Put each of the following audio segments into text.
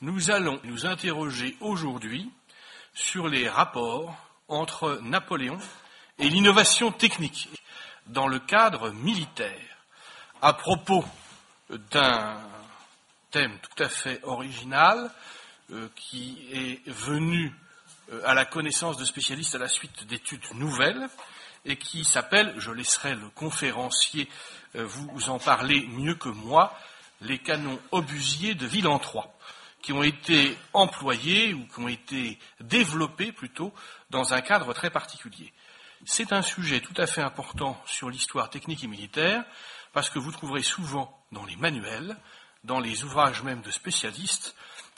nous allons nous interroger aujourd'hui sur les rapports entre Napoléon et l'innovation technique dans le cadre militaire. À propos d'un thème tout à fait original euh, qui est venu euh, à la connaissance de spécialistes à la suite d'études nouvelles et qui s'appelle, je laisserai le conférencier euh, vous en parler mieux que moi, les canons obusiers de Villentroy, qui ont été employés ou qui ont été développés plutôt dans un cadre très particulier. C'est un sujet tout à fait important sur l'histoire technique et militaire, parce que vous trouverez souvent dans les manuels, dans les ouvrages même de spécialistes,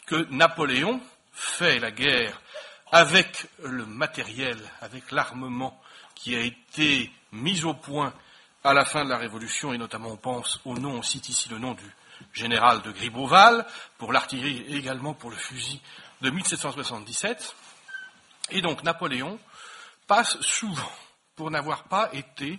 que Napoléon fait la guerre avec le matériel, avec l'armement qui a été mis au point à la fin de la Révolution, et notamment on pense au nom, on cite ici le nom du général de Gribeauval, pour l'artillerie et également pour le fusil de 1777. Et donc Napoléon passe souvent pour n'avoir pas été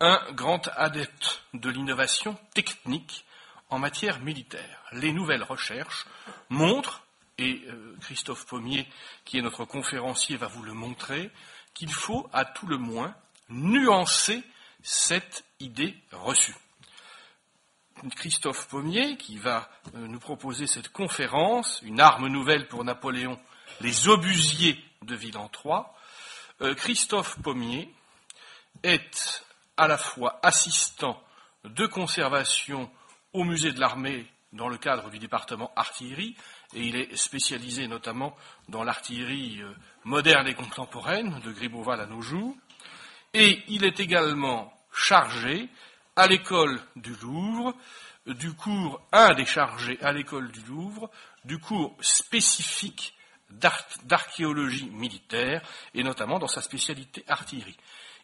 un grand adepte de l'innovation technique en matière militaire. Les nouvelles recherches montrent, et euh, Christophe Pommier, qui est notre conférencier, va vous le montrer, qu'il faut à tout le moins nuancer cette idée reçue. Christophe Pommier, qui va euh, nous proposer cette conférence, une arme nouvelle pour Napoléon, les obusiers de Villentroy. Euh, Christophe Pommier est à la fois assistant de conservation au musée de l'armée dans le cadre du département artillerie, et il est spécialisé notamment dans l'artillerie euh, moderne et contemporaine, de Gribeauval à nos jours, et il est également chargé à l'école du Louvre, du cours, un des chargés à l'école du Louvre, du cours spécifique d'archéologie militaire, et notamment dans sa spécialité artillerie.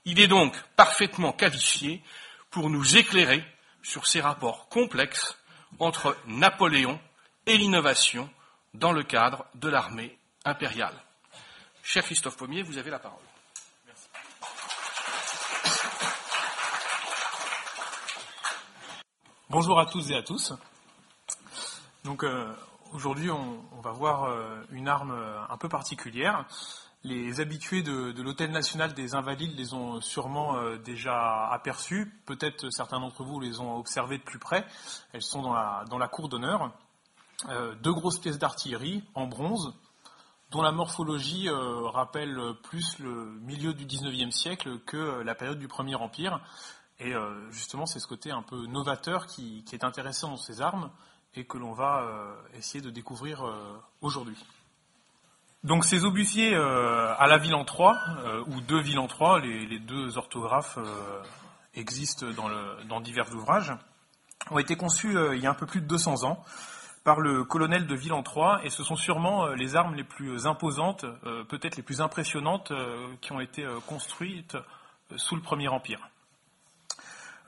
Il est donc parfaitement qualifié pour nous éclairer sur ces rapports complexes entre Napoléon et l'innovation dans le cadre de l'armée impériale. Cher Christophe Pommier, vous avez la parole. Bonjour à tous et à tous. Donc euh, aujourd'hui, on, va voir euh, une arme euh, un peu particulière. Les habitués de, l'Hôtel national des Invalides les ont sûrement déjà aperçus. Peut-être certains d'entre vous les ont observées de plus près. Elles sont dans la, dans la cour d'honneur. deux grosses pièces d'artillerie en bronze, dont la morphologie rappelle plus le milieu du XIXe siècle que la période du Premier Empire. Et euh, justement, c'est ce côté un peu novateur qui, est intéressant dans ces armes et que l'on va euh, essayer de découvrir euh, aujourd'hui. Donc ces obusiers à la ville en trois, ou deux villes en trois, les, deux orthographes existent dans, divers ouvrages, ont été conçus il y a un peu plus de 200 ans par le colonel de Villentroy, et ce sont sûrement les armes les plus imposantes, peut-être les plus impressionnantes, qui ont été construites sous le Premier Empire.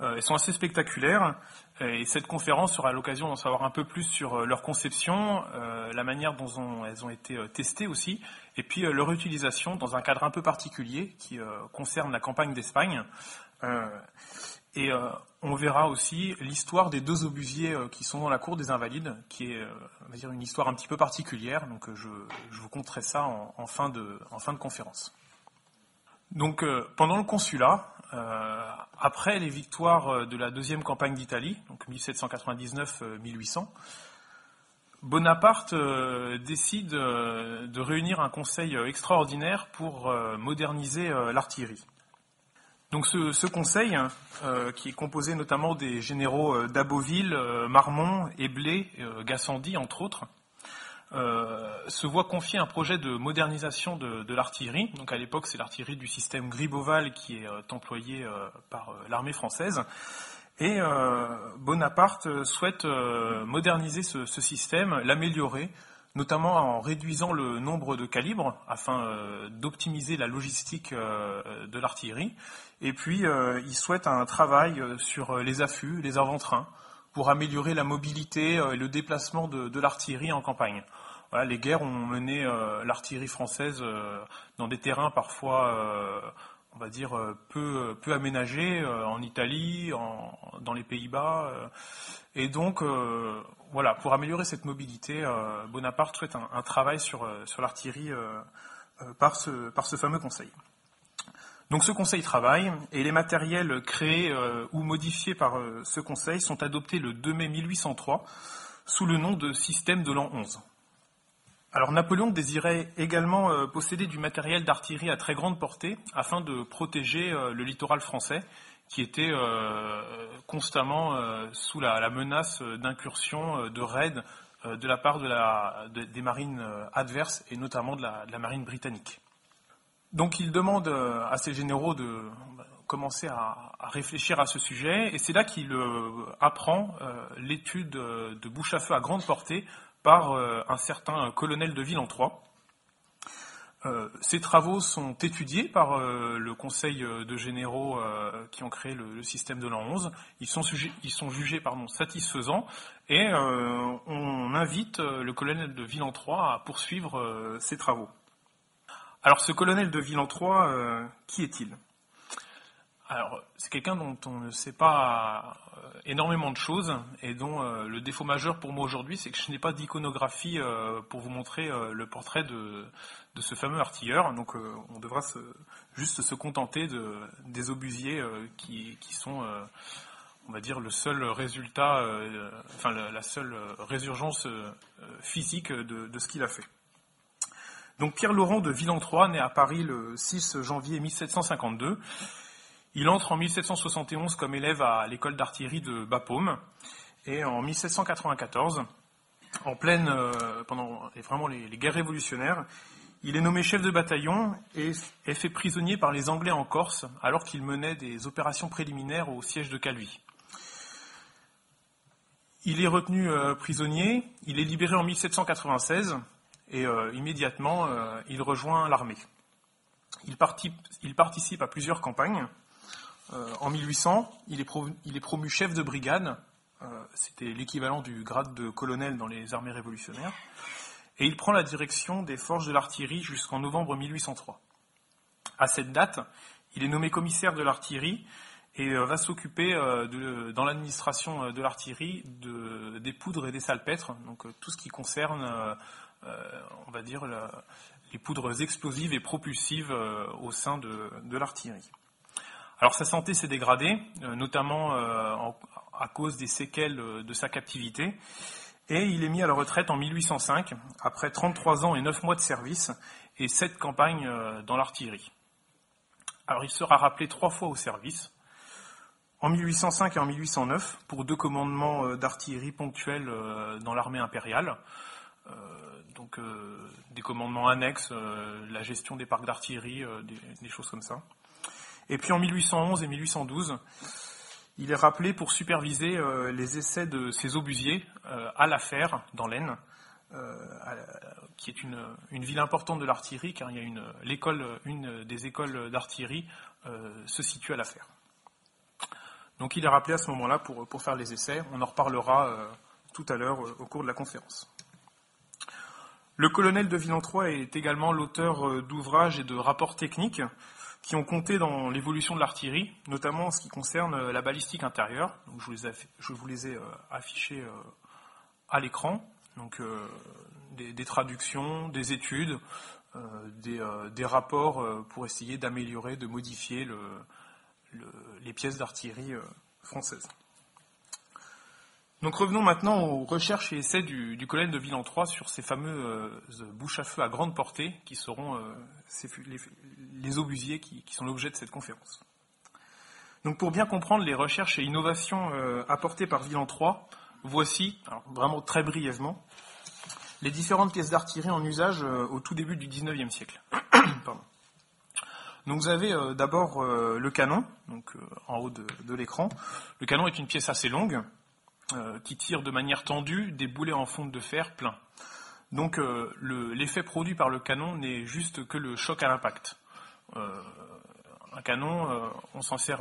Euh, elles sont assez spectaculaires et cette conférence sera l'occasion d'en savoir un peu plus sur euh, leur conception, euh, la manière dont elles ont été testées aussi, et puis leur utilisation dans un cadre un peu particulier qui concerne la campagne d'Espagne. Et on verra aussi l'histoire des deux obusiers qui sont dans la cour des Invalides, qui est on va dire une histoire un petit peu particulière. Donc je, vous conterai ça en, fin de, en fin de conférence. Donc pendant le consulat, euh, après les victoires euh, de la deuxième campagne d'Italie, donc 1799-1800, Bonaparte euh, décide de réunir un conseil extraordinaire pour moderniser l'artillerie. Donc ce, conseil, hein, qui est composé notamment des généraux d'Aboville, Marmont, Eblé, Gassendi, entre autres, euh, se voit confier un projet de modernisation de, l'artillerie. Donc à l'époque, c'est l'artillerie du système Gribeauval qui est euh, employée euh, par l'armée française. Et Bonaparte souhaite moderniser ce, système, l'améliorer, notamment en réduisant le nombre de calibres afin d'optimiser la logistique de l'artillerie. Et puis, il souhaite un travail sur les affûts, les avant-trains, pour améliorer la mobilité et le déplacement de l'artillerie en campagne les guerres ont mené euh, l'artillerie française euh, dans des terrains parfois, euh, on va dire, peu, peu aménagé en Italie, dans les Pays-Bas. et donc, voilà, pour améliorer cette mobilité, Bonaparte souhaite un, travail sur, sur l'artillerie par, ce, par ce fameux conseil. Donc ce conseil travaille et les matériels créés ou modifiés par ce conseil sont adoptés le 2 mai 1803 sous le nom de système de l'an 11. Alors Napoléon désirait également euh, posséder du matériel d'artillerie à très grande portée afin de protéger euh, le littoral français qui était euh, constamment sous la, menace d'incursions, de raids de la part des marines adverses et notamment de la, marine britannique. Donc il demande à ses généraux de commencer à, réfléchir à ce sujet et c'est là qu'il apprend l'étude de bouche à feu à grande portée par euh, un certain colonel de Villentroy. Euh, ces travaux sont étudiés par euh, le Conseil de généraux qui ont créé le, système de l'an 11. Ils sont, jugés satisfaisants et on invite le colonel de Villentroy à poursuivre ses travaux. Alors ce colonel de Villentroy, qui est-il? Alors, c'est quelqu'un dont on ne sait pas énormément de choses et dont euh, le défaut majeur pour moi aujourd'hui, c'est que je n'ai pas d'iconographie euh, pour vous montrer le portrait de, ce fameux artilleur. Donc, on devra juste se contenter de, des obusiers qui, sont, on va dire, le seul résultat, enfin la, seule résurgence physique de, de ce qu'il a fait. Donc, Pierre Laurent de Villentroy, né à Paris le 6 janvier 1752. Il entre en 1771 comme élève à l'école d'artillerie de Bapaume et en 1794, en pleine, euh, pendant vraiment les, guerres révolutionnaires, il est nommé chef de bataillon et est fait prisonnier par les Anglais en Corse alors qu'il menait des opérations préliminaires au siège de Calvi. Il est retenu euh, prisonnier, il est libéré en 1796 et euh, immédiatement il rejoint l'armée. il, participe à plusieurs campagnes, euh, en 1800, il est, promu, chef de brigade, euh, c'était l'équivalent du grade de colonel dans les armées révolutionnaires, et il prend la direction des forces de l'artillerie jusqu'en novembre 1803. À cette date, il est nommé commissaire de l'artillerie et euh, va s'occuper dans l'administration de l'artillerie des poudres et des salpêtres, donc tout ce qui concerne, on va dire, les poudres explosives et propulsives au sein de l'artillerie. Alors sa santé s'est dégradée, euh, notamment euh, à cause des séquelles euh, de sa captivité, et il est mis à la retraite en 1805, après 33 ans et 9 mois de service et 7 campagnes dans l'artillerie. Alors il sera rappelé trois fois au service, en 1805 et en 1809, pour deux commandements d'artillerie ponctuels dans l'armée impériale, donc des commandements annexes, la gestion des parcs d'artillerie, des choses comme ça. Et puis en 1811 et 1812, il est rappelé pour superviser euh, les essais de ces obusiers euh, à La Fère, dans l'Aisne, euh, qui est une, ville importante de l'artillerie, car il y a une, l'école, une des écoles d'artillerie se situe à La Fère. Donc il est rappelé à ce moment-là pour, pour faire les essais. On en reparlera tout à l'heure au cours de la conférence. Le colonel de Villentroy est également l'auteur d'ouvrages et de rapports techniques qui ont compté dans l'évolution de l'artillerie, notamment en ce qui concerne euh, la balistique intérieure. Donc je, vous les ai, euh, affichés euh, à l'écran. Donc des, traductions, des études, des, rapports pour essayer d'améliorer, de modifier les pièces d'artillerie françaises. Donc revenons maintenant aux recherches et essais du, du colonel de Villentroy sur ces fameuses bouches à feu à grande portée qui seront les, obusiers qui, sont l'objet de cette conférence. Donc pour bien comprendre les recherches et innovations euh, apportées par Villentroy, voici, vraiment très brièvement, les différentes pièces d'artillerie en usage euh, au tout début du XIXe siècle. Donc vous avez euh, d'abord le canon, en haut de l'écran. Le canon est une pièce assez longue, euh, qui tire de manière tendue des boulets en fonte de fer pleins. Donc euh, l'effet produit par le canon n'est juste que le choc à l'impact. Euh, un canon, on s'en sert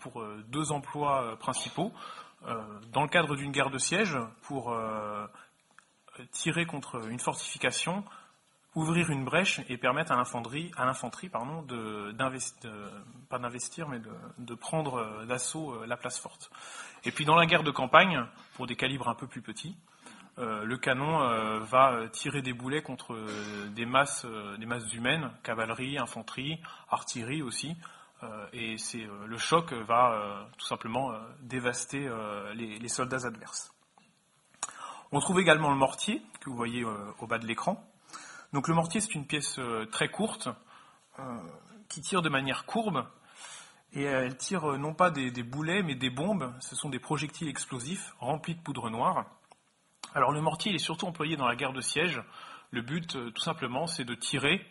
pour deux emplois principaux. dans le cadre d'une guerre de siège, pour tirer contre une fortification, ouvrir une brèche et permettre à l'infanterie, à l'infanterie pardon, de, pas d'investir, mais de, prendre euh, d'assaut la place forte. Et puis dans la guerre de campagne, pour des calibres un peu plus petits, euh, le canon va tirer des boulets contre des masses, des masses humaines, cavalerie, infanterie, artillerie aussi, et c'est le choc va tout simplement dévaster les, les, soldats adverses. On trouve également le mortier que vous voyez au bas de l'écran. Donc le mortier, c'est une pièce euh, très courte euh, qui tire de manière courbe et elle tire euh, non pas des, boulets mais des bombes. Ce sont des projectiles explosifs remplis de poudre noire. Alors le mortier il est surtout employé dans la guerre de siège. Le but, tout simplement, c'est de tirer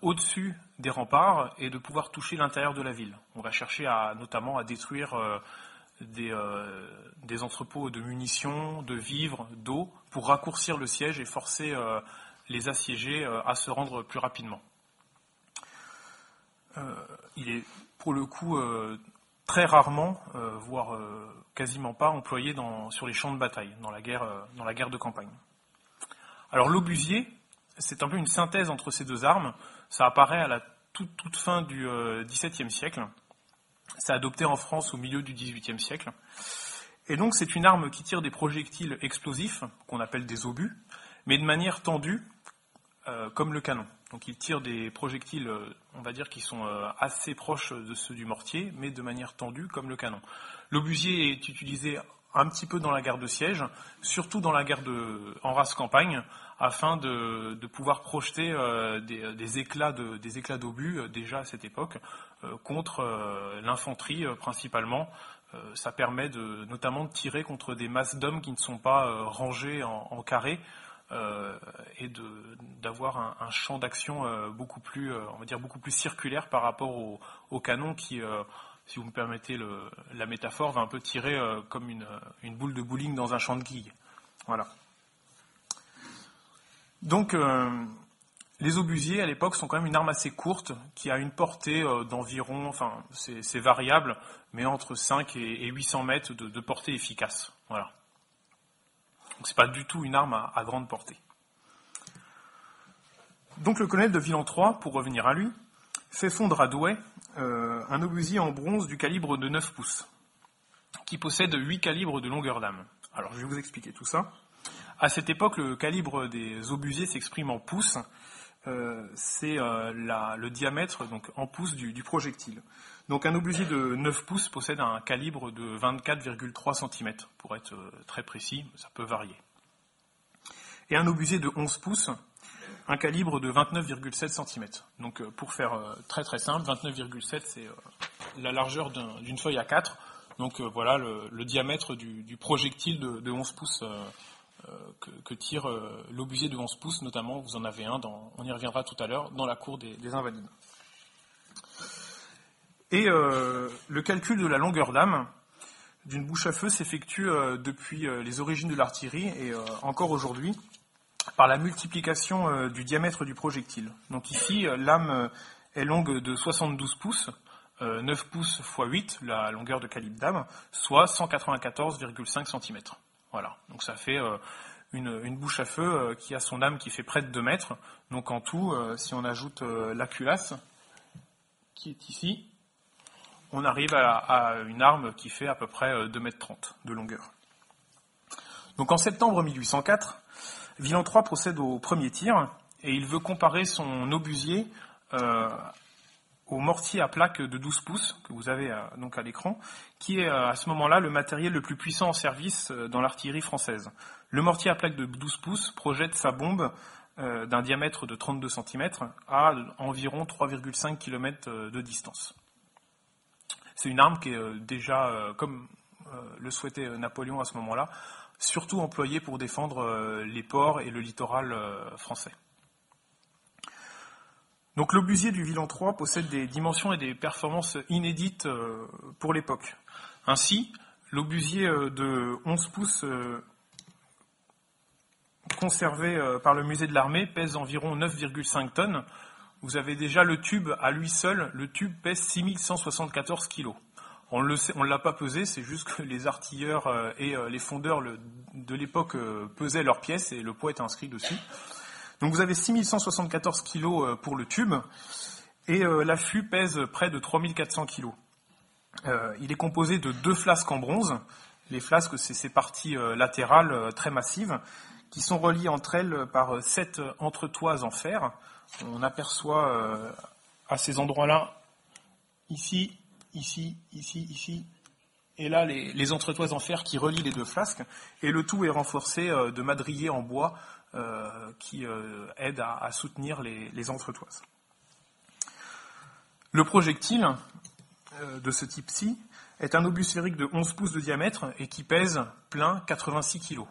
au-dessus des remparts et de pouvoir toucher l'intérieur de la ville. On va chercher à, notamment à détruire des, entrepôts de munitions, de vivres, d'eau, pour raccourcir le siège et forcer les assiégés euh, à se rendre plus rapidement. Euh, il est pour le coup euh, très rarement, voire quasiment pas, employé sur les champs de bataille, dans la guerre, de campagne. Alors l'obusier, c'est un peu une synthèse entre ces deux armes. Ça apparaît à la toute, fin du XVIIe siècle. C'est adopté en France au milieu du XVIIIe siècle. Et donc c'est une arme qui tire des projectiles explosifs, qu'on appelle des obus, mais de manière tendue, euh, comme le canon. Donc il tire des projectiles, euh, on va dire, qui sont euh, assez proches de ceux du mortier, mais de manière tendue, comme le canon. L'obusier est utilisé un petit peu dans la guerre de siège, surtout dans la guerre de, en race campagne, afin de, pouvoir projeter des, éclats de, des éclats d'obus déjà à cette époque contre l'infanterie principalement. ça permet de, notamment de tirer contre des masses d'hommes qui ne sont pas rangés en, en carré, euh, et d'avoir un, champ d'action euh, beaucoup plus, euh, on va dire beaucoup plus circulaire par rapport au, canon qui, si vous me permettez la métaphore, va un peu tirer comme une, boule de bowling dans un champ de guilles. Voilà. Donc, les obusiers à l'époque sont quand même une arme assez courte qui a une portée d'environ, enfin c'est variable, mais entre 5 et, 800 mètres de, de portée efficace. Voilà. Donc c'est pas du tout une arme à, grande portée. Donc le colonel de Villan III, pour revenir à lui, fait fondre à Douai euh, un obusier en bronze du calibre de 9 pouces, qui possède 8 calibres de longueur d'âme. Alors je vais vous expliquer tout ça. À cette époque, le calibre des obusiers s'exprime en pouces. Euh, c'est euh, le diamètre donc en pouces du projectile. Donc un obusier de 9 pouces possède un calibre de 24,3 cm, pour être euh, très précis, ça peut varier. Et un obusier de 11 pouces, un calibre de 29,7 cm. Donc pour faire très très simple, 29,7 c'est la largeur d'une feuille à 4. Donc voilà le, diamètre du, projectile de, 11 pouces que, tire l'obusier de 11 pouces, notamment vous en avez un, dans, on y reviendra tout à l'heure, dans la cour des Invalides. Et euh, le calcul de la longueur d'âme d'une bouche à feu s'effectue euh, depuis euh, les origines de l'artillerie et encore aujourd'hui par la multiplication du diamètre du projectile. Donc ici, l'âme est longue de 72 pouces, 9 pouces x 8, la longueur de calibre d'âme, soit 194,5 cm. Voilà, donc ça fait une, une, bouche à feu qui a son âme qui fait près de 2 mètres. Donc en tout, si on ajoute la culasse, qui est ici, on arrive à, une arme qui fait à peu près 2,30 m de longueur. Donc en septembre 1804, Villan III procède au premier tir et il veut comparer son obusier euh, au mortier à plaque de 12 pouces que vous avez euh, donc à l'écran, qui est euh, à ce moment-là le matériel le plus puissant en service dans l'artillerie française. Le mortier à plaque de 12 pouces projette sa bombe d'un diamètre de 32 cm à environ 3,5 km de distance. C'est une arme qui est euh, déjà, euh, comme euh, le souhaitait Napoléon à ce moment-là, surtout employée pour défendre les ports et le littoral français. Donc l'obusier du Vilan III possède des dimensions et des performances inédites pour l'époque. Ainsi, l'obusier de 11 pouces conservé par le musée de l'armée pèse environ 9,5 tonnes, vous avez déjà le tube à lui seul, le tube pèse 6174 kg. On ne l'a pas pesé, c'est juste que les artilleurs euh, et euh, les fondeurs de l'époque euh, pesaient leurs pièces et le poids est inscrit dessus. Donc vous avez 6174 kg pour le tube, et l'affût pèse près de 3400 kg. il est composé de deux flasques en bronze. Les flasques, c'est ces parties latérales très massives, qui sont reliées entre elles par sept entretoises en fer. On aperçoit à ces endroits-là, ici, ici, ici, ici, et là les, entretoises en fer qui relient les deux flasques, et le tout est renforcé euh, de madriers en bois euh, qui euh, aident à, soutenir les, entretoises. Le projectile de ce type-ci est un obus sphérique de 11 pouces de diamètre et qui pèse plein 86 kg.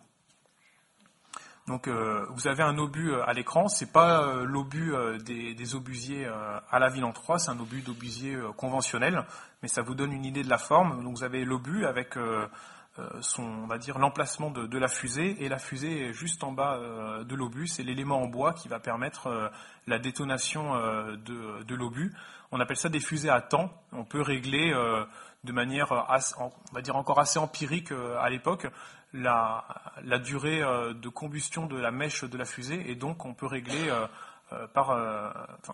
Donc euh, vous avez un obus euh, à l'écran, c'est pas euh, l'obus des, obusiers à la ville en 3, c'est un obus d'obusier conventionnel, mais ça vous donne une idée de la forme. Donc vous avez l'obus avec son, on va dire, l'emplacement de, la fusée, et la fusée est juste en bas de l'obus, c'est l'élément en bois qui va permettre la détonation de, de l'obus. On appelle ça des fusées à temps. On peut régler de manière, on va dire encore assez empirique à l'époque, la, durée euh, de combustion de la mèche de la fusée et donc on peut régler euh, euh, par,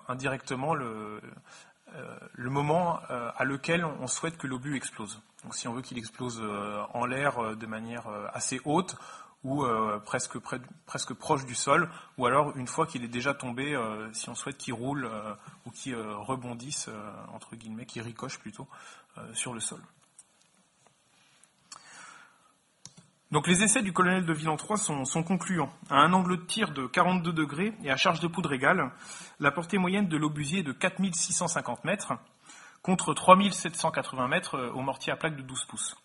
indirectement le, le moment à lequel on souhaite que l'obus explose. Donc si on veut qu'il explose en l'air de manière assez haute ou presque, presque proche du sol, ou alors une fois qu'il est déjà tombé, si on souhaite qu'il roule ou qu'il rebondisse, entre guillemets, qu'il ricoche plutôt, sur le sol. Donc les essais du colonel de Villan 3 sont, concluants. À un angle de tir de 42 degrés et à charge de poudre égale, la portée moyenne de l'obusier est de 4650 mètres contre 3780 mètres euh, au mortier à plaque de 12 pouces.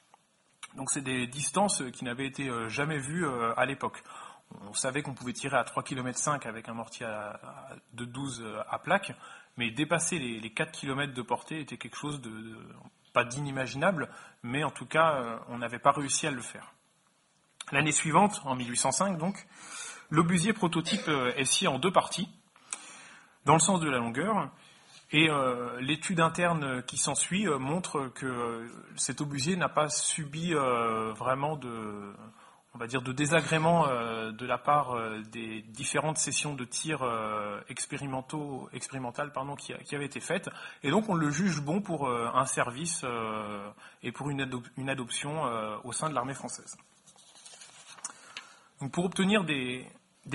Donc c'est des distances qui n'avaient été euh, jamais vues euh, à l'époque. On savait qu'on pouvait tirer à 3 km 5 avec un mortier de 12 à plaque, mais dépasser les, 4 km de portée était quelque chose de pas d'inimaginable, mais en tout cas, on n'avait pas réussi à le faire. L'année suivante, en 1805 donc, l'obusier prototype euh, est scié en deux parties, dans le sens de la longueur, et euh, l'étude interne qui s'ensuit euh, montre que cet obusier n'a pas subi vraiment de, on va dire, de désagrément de la part des différentes sessions de tir expérimentaux, expérimentales pardon, qui, avaient été faites, et donc on le juge bon pour un service et pour une adoption au sein de l'armée française pour obtenir des,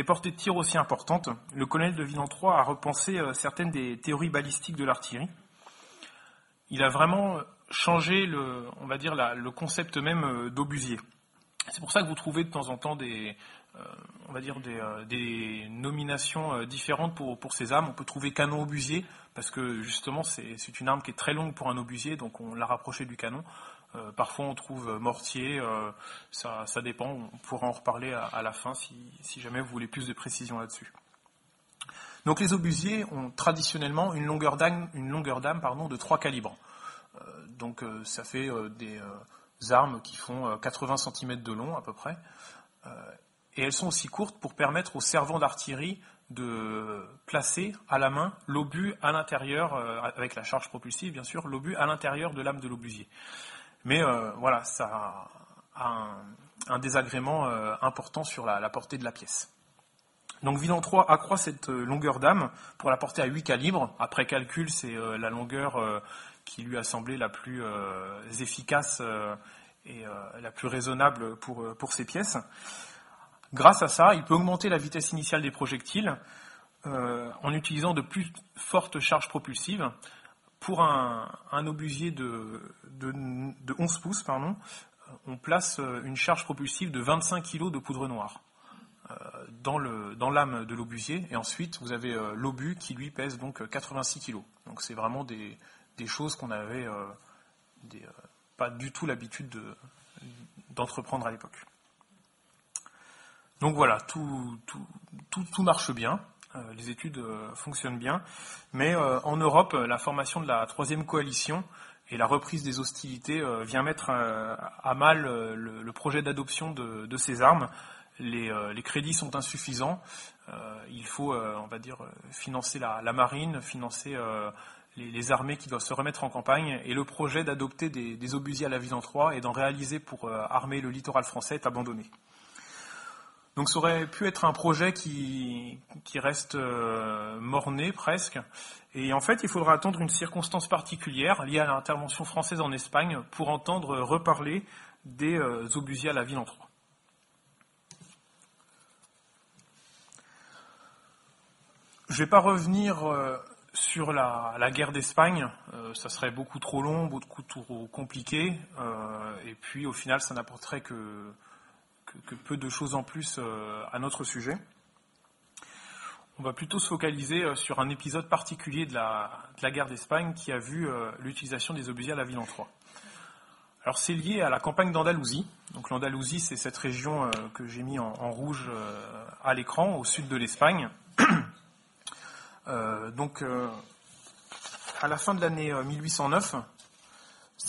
portées de tir aussi importantes, le colonel de Villan III a repensé euh, certaines des théories balistiques de l'artillerie. Il a vraiment changé le, on va dire le concept même euh, d'obusier. C'est pour ça que vous trouvez de temps en temps des, euh, on va dire des, nominations différentes pour, pour ces armes. On peut trouver canon obusier parce que justement c'est une arme qui est très longue pour un obusier, donc on l'a rapproché du canon. Euh, parfois on trouve mortier, euh, ça, dépend, on pourra en reparler à, la fin si, jamais vous voulez plus de précision là-dessus. Donc les obusiers ont traditionnellement une longueur d'âme, de 3 calibres. Euh, donc ça fait des armes qui font 80 cm de long à peu près. et elles sont aussi courtes pour permettre aux servants d'artillerie de placer à la main l'obus à l'intérieur, avec la charge propulsive bien sûr, l'obus à l'intérieur de l'âme de l'obusier. Mais euh, voilà, ça a un, désagrément euh, important sur la, portée de la pièce. Donc Vilan 3 accroît cette euh, longueur d'âme pour la porter à 8 calibres. Après calcul, c'est la longueur qui lui a semblé la plus efficace et la plus raisonnable pour, pour ces pièces. Grâce à ça, il peut augmenter la vitesse initiale des projectiles en utilisant de plus fortes charges propulsives pour un, obusier de, 11 pouces, pardon, on place une charge propulsive de 25 kg de poudre noire euh, dans, l'âme de l'obusier. Et ensuite, vous avez euh, l'obus qui, lui, pèse donc 86 kg. Donc c'est vraiment des, choses qu'on n'avait euh, pas du tout l'habitude d'entreprendre à l'époque. Donc voilà, tout marche bien. Euh, les études euh, fonctionnent bien. Mais euh, en Europe, la formation de la troisième coalition et la reprise des hostilités vient mettre à mal le, projet d'adoption de, ces armes. Les, crédits sont insuffisants. il faut, on va dire, financer la, marine, financer les, armées qui doivent se remettre en campagne. Et le projet d'adopter des, des, obusiers à la ville en 3 et d'en réaliser pour armer le littoral français est abandonné. Donc ça aurait pu être un projet qui, reste euh, morné presque. Et en fait, il faudra attendre une circonstance particulière liée à l'intervention française en Espagne pour entendre reparler des euh, obusiers à la ville en Troie. Je ne vais pas revenir euh, sur la, guerre d'Espagne, euh, ça serait beaucoup trop long, beaucoup trop compliqué, et puis au final, ça n'apporterait que, que, peu de choses en plus à notre sujet. On va plutôt se focaliser sur un épisode particulier de la, de la guerre d'Espagne qui a vu l'utilisation des obusiers à la ville en Troie. Alors c'est lié à la campagne d'Andalousie. Donc l'Andalousie, c'est cette région euh, que j'ai mis en, rouge euh, à l'écran, au sud de l'Espagne. Euh, donc à la fin de l'année 1809,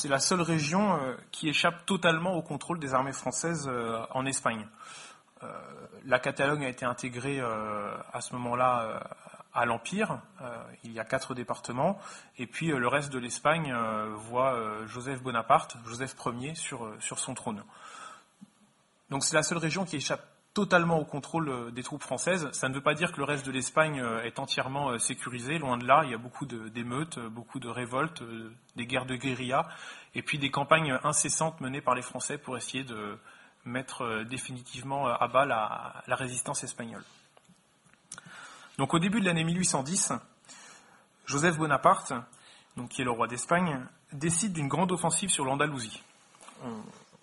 c'est la seule région qui échappe totalement au contrôle des armées françaises en Espagne. la Catalogne a été intégrée à ce moment-là à l'Empire. Euh, il y a quatre départements. Et puis euh, le reste de l'Espagne euh, voit Joseph Bonaparte, Joseph Ier, sur, sur son trône. Donc c'est la seule région qui échappe totalement au contrôle des troupes françaises. Ça ne veut pas dire que le reste de l'Espagne est entièrement sécurisé, loin de là. Il y a beaucoup d'émeutes, beaucoup de révoltes, des guerres de guérilla, et puis des campagnes incessantes menées par les Français pour essayer de mettre définitivement à bas la résistance espagnole. Donc au début de l'année 1810, Joseph Bonaparte, donc, qui est le roi d'Espagne, décide d'une grande offensive sur l'Andalousie.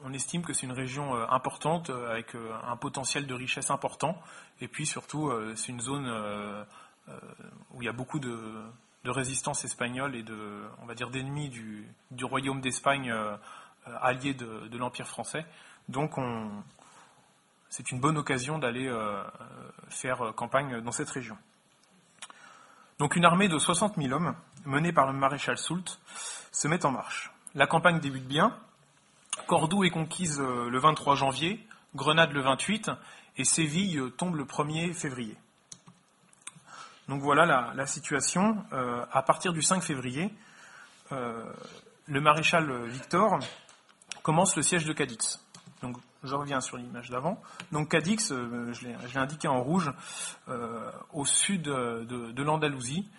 On, estime que c'est une région euh, importante euh, avec euh, un potentiel de richesse important, et puis surtout c'est une zone où il y a beaucoup de, résistance espagnole et de, on va dire, d'ennemis du, royaume d'Espagne allié de, l'Empire français. Donc on, c'est une bonne occasion d'aller faire campagne dans cette région. Donc une armée de 60 000 hommes, menée par le maréchal Soult, se met en marche. La campagne débute bien. Cordoue est conquise euh, le 23 janvier, Grenade le 28, et Séville tombe le 1er février. Donc voilà la, situation. Euh, à partir du 5 février, le maréchal Victor commence le siège de Cadix. Donc je reviens sur l'image d'avant. Donc Cadix, euh, je l'ai indiqué en rouge, euh, au sud de, l'Andalousie, euh,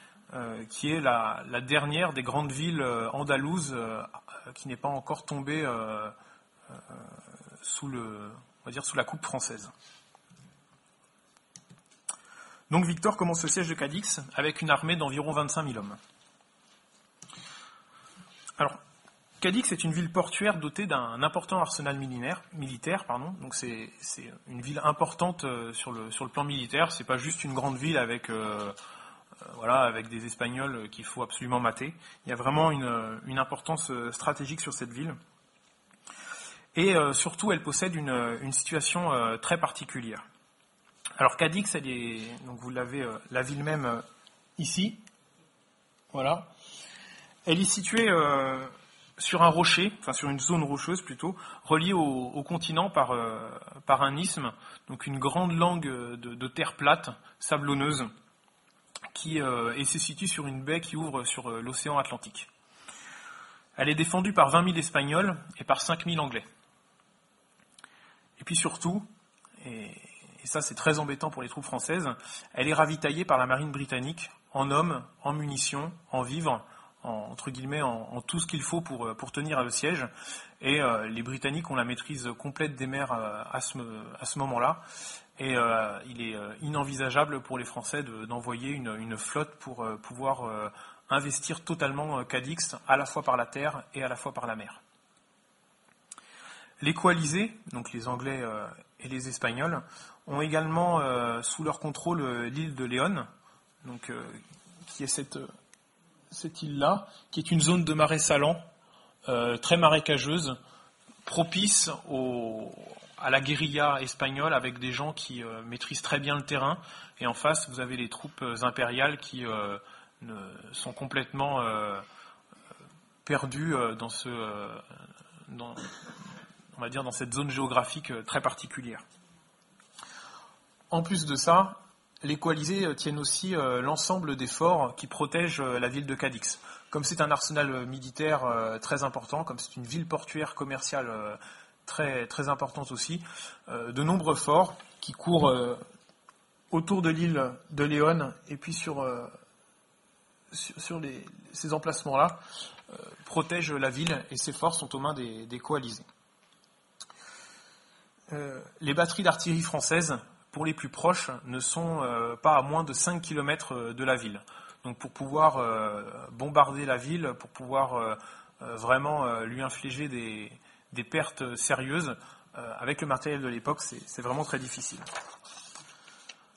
qui est la, dernière des grandes villes andalouses qui n'est pas encore tombée sous, le, on va dire sous la coupe française. Donc Victor commence le siège de Cadix avec une armée d'environ 25 000 hommes? Alors, Cadix est une ville portuaire dotée d'un important arsenal militaire, pardon. donc c'est une ville importante euh, sur le, sur le plan militaire. C'est pas juste une grande ville avec, euh, euh, voilà, avec des Espagnols qu'il faut absolument mater. Il y a vraiment une, une importance stratégique sur cette ville. Et surtout, elle possède une, situation très particulière. Alors Cadix, donc vous l'avez, la ville même ici, voilà. Elle est située sur un rocher, enfin sur une zone rocheuse plutôt, reliée au, continent par, euh, par, un isthme, donc une grande langue de, terre plate, sablonneuse, qui euh, et se situe sur une baie qui ouvre sur euh, l'océan Atlantique. Elle est défendue par 20 000 Espagnols et par 5 000 Anglais. Et puis surtout, et, ça c'est très embêtant pour les troupes françaises, elle est ravitaillée par la marine britannique en hommes, en munitions, en vivres, entre guillemets, en, tout ce qu'il faut pour, euh, pour tenir le siège. Et les Britanniques ont la maîtrise complète des mers à ce, à ce moment-là. Et il est inenvisageable pour les Français d'envoyer une, une, flotte pour pouvoir investir totalement Cadix, à la fois par la terre et à la fois par la mer. Les coalisés, donc les Anglais et les Espagnols, ont également sous leur contrôle l'île de Léon, donc, qui est cette cette île-là, qui est une zone de marais salant, euh, très marécageuse, propice à la guérilla espagnole avec des gens qui euh, maîtrisent très bien le terrain. Et en face, vous avez les troupes impériales qui euh, sont complètement perdues dans ce, on va dire, dans cette zone géographique très particulière. En plus de ça, les coalisés euh, tiennent aussi euh, l'ensemble des forts qui protègent euh, la ville de Cadix. Comme c'est un arsenal militaire très important, comme c'est une ville portuaire commerciale très, très importante aussi, de nombreux forts, qui court autour de l'île de Léon et puis sur, sur, ces emplacements-là protègent la ville et ses forces sont aux mains des, des coalisés. les batteries d'artillerie françaises, pour les plus proches, ne sont pas à moins de 5 km de la ville. Donc pour pouvoir bombarder la ville, pour pouvoir euh, vraiment euh, lui infliger des, pertes sérieuses. Euh, avec le matériel de l'époque, c'est vraiment très difficile.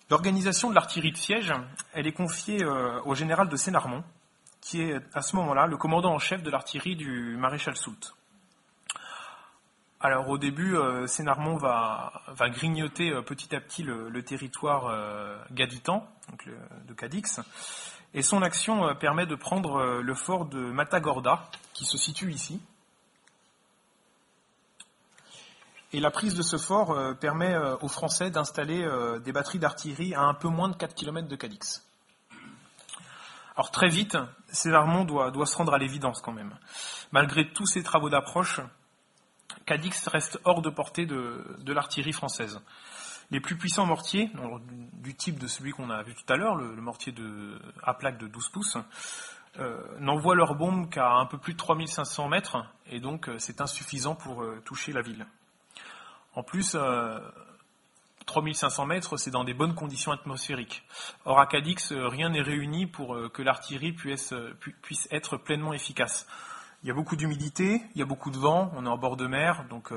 L'organisation de l'artillerie de siège, elle est confiée au général de Sénarmont, qui est à ce moment-là le commandant en chef de l'artillerie du maréchal Soult. Alors au début, Sénarmont va, grignoter petit à petit le, territoire gaditan, donc de Cadix, et son action euh, permet de prendre euh, le fort de Matagorda, qui se situe ici. Et la prise de ce fort euh, permet aux Français d'installer des batteries d'artillerie à un peu moins de 4 km de Cadix. Alors très vite, Césarmont doit, doit se rendre à l'évidence quand même. Malgré tous ces travaux d'approche, Cadix reste hors de portée de, l'artillerie française. Les plus puissants mortiers, du type de celui qu'on a vu tout à l'heure, le, mortier à plaque de 12 pouces, euh, n'envoient leurs bombes qu'à un peu plus de 3500 mètres, et donc euh, c'est insuffisant pour euh, toucher la ville. En plus, 3500 mètres, c'est dans des bonnes conditions atmosphériques. Or, à Cadix, rien n'est réuni pour que l'artillerie puisse, puisse, être pleinement efficace. Il y a beaucoup d'humidité, il y a beaucoup de vent, on est en bord de mer, donc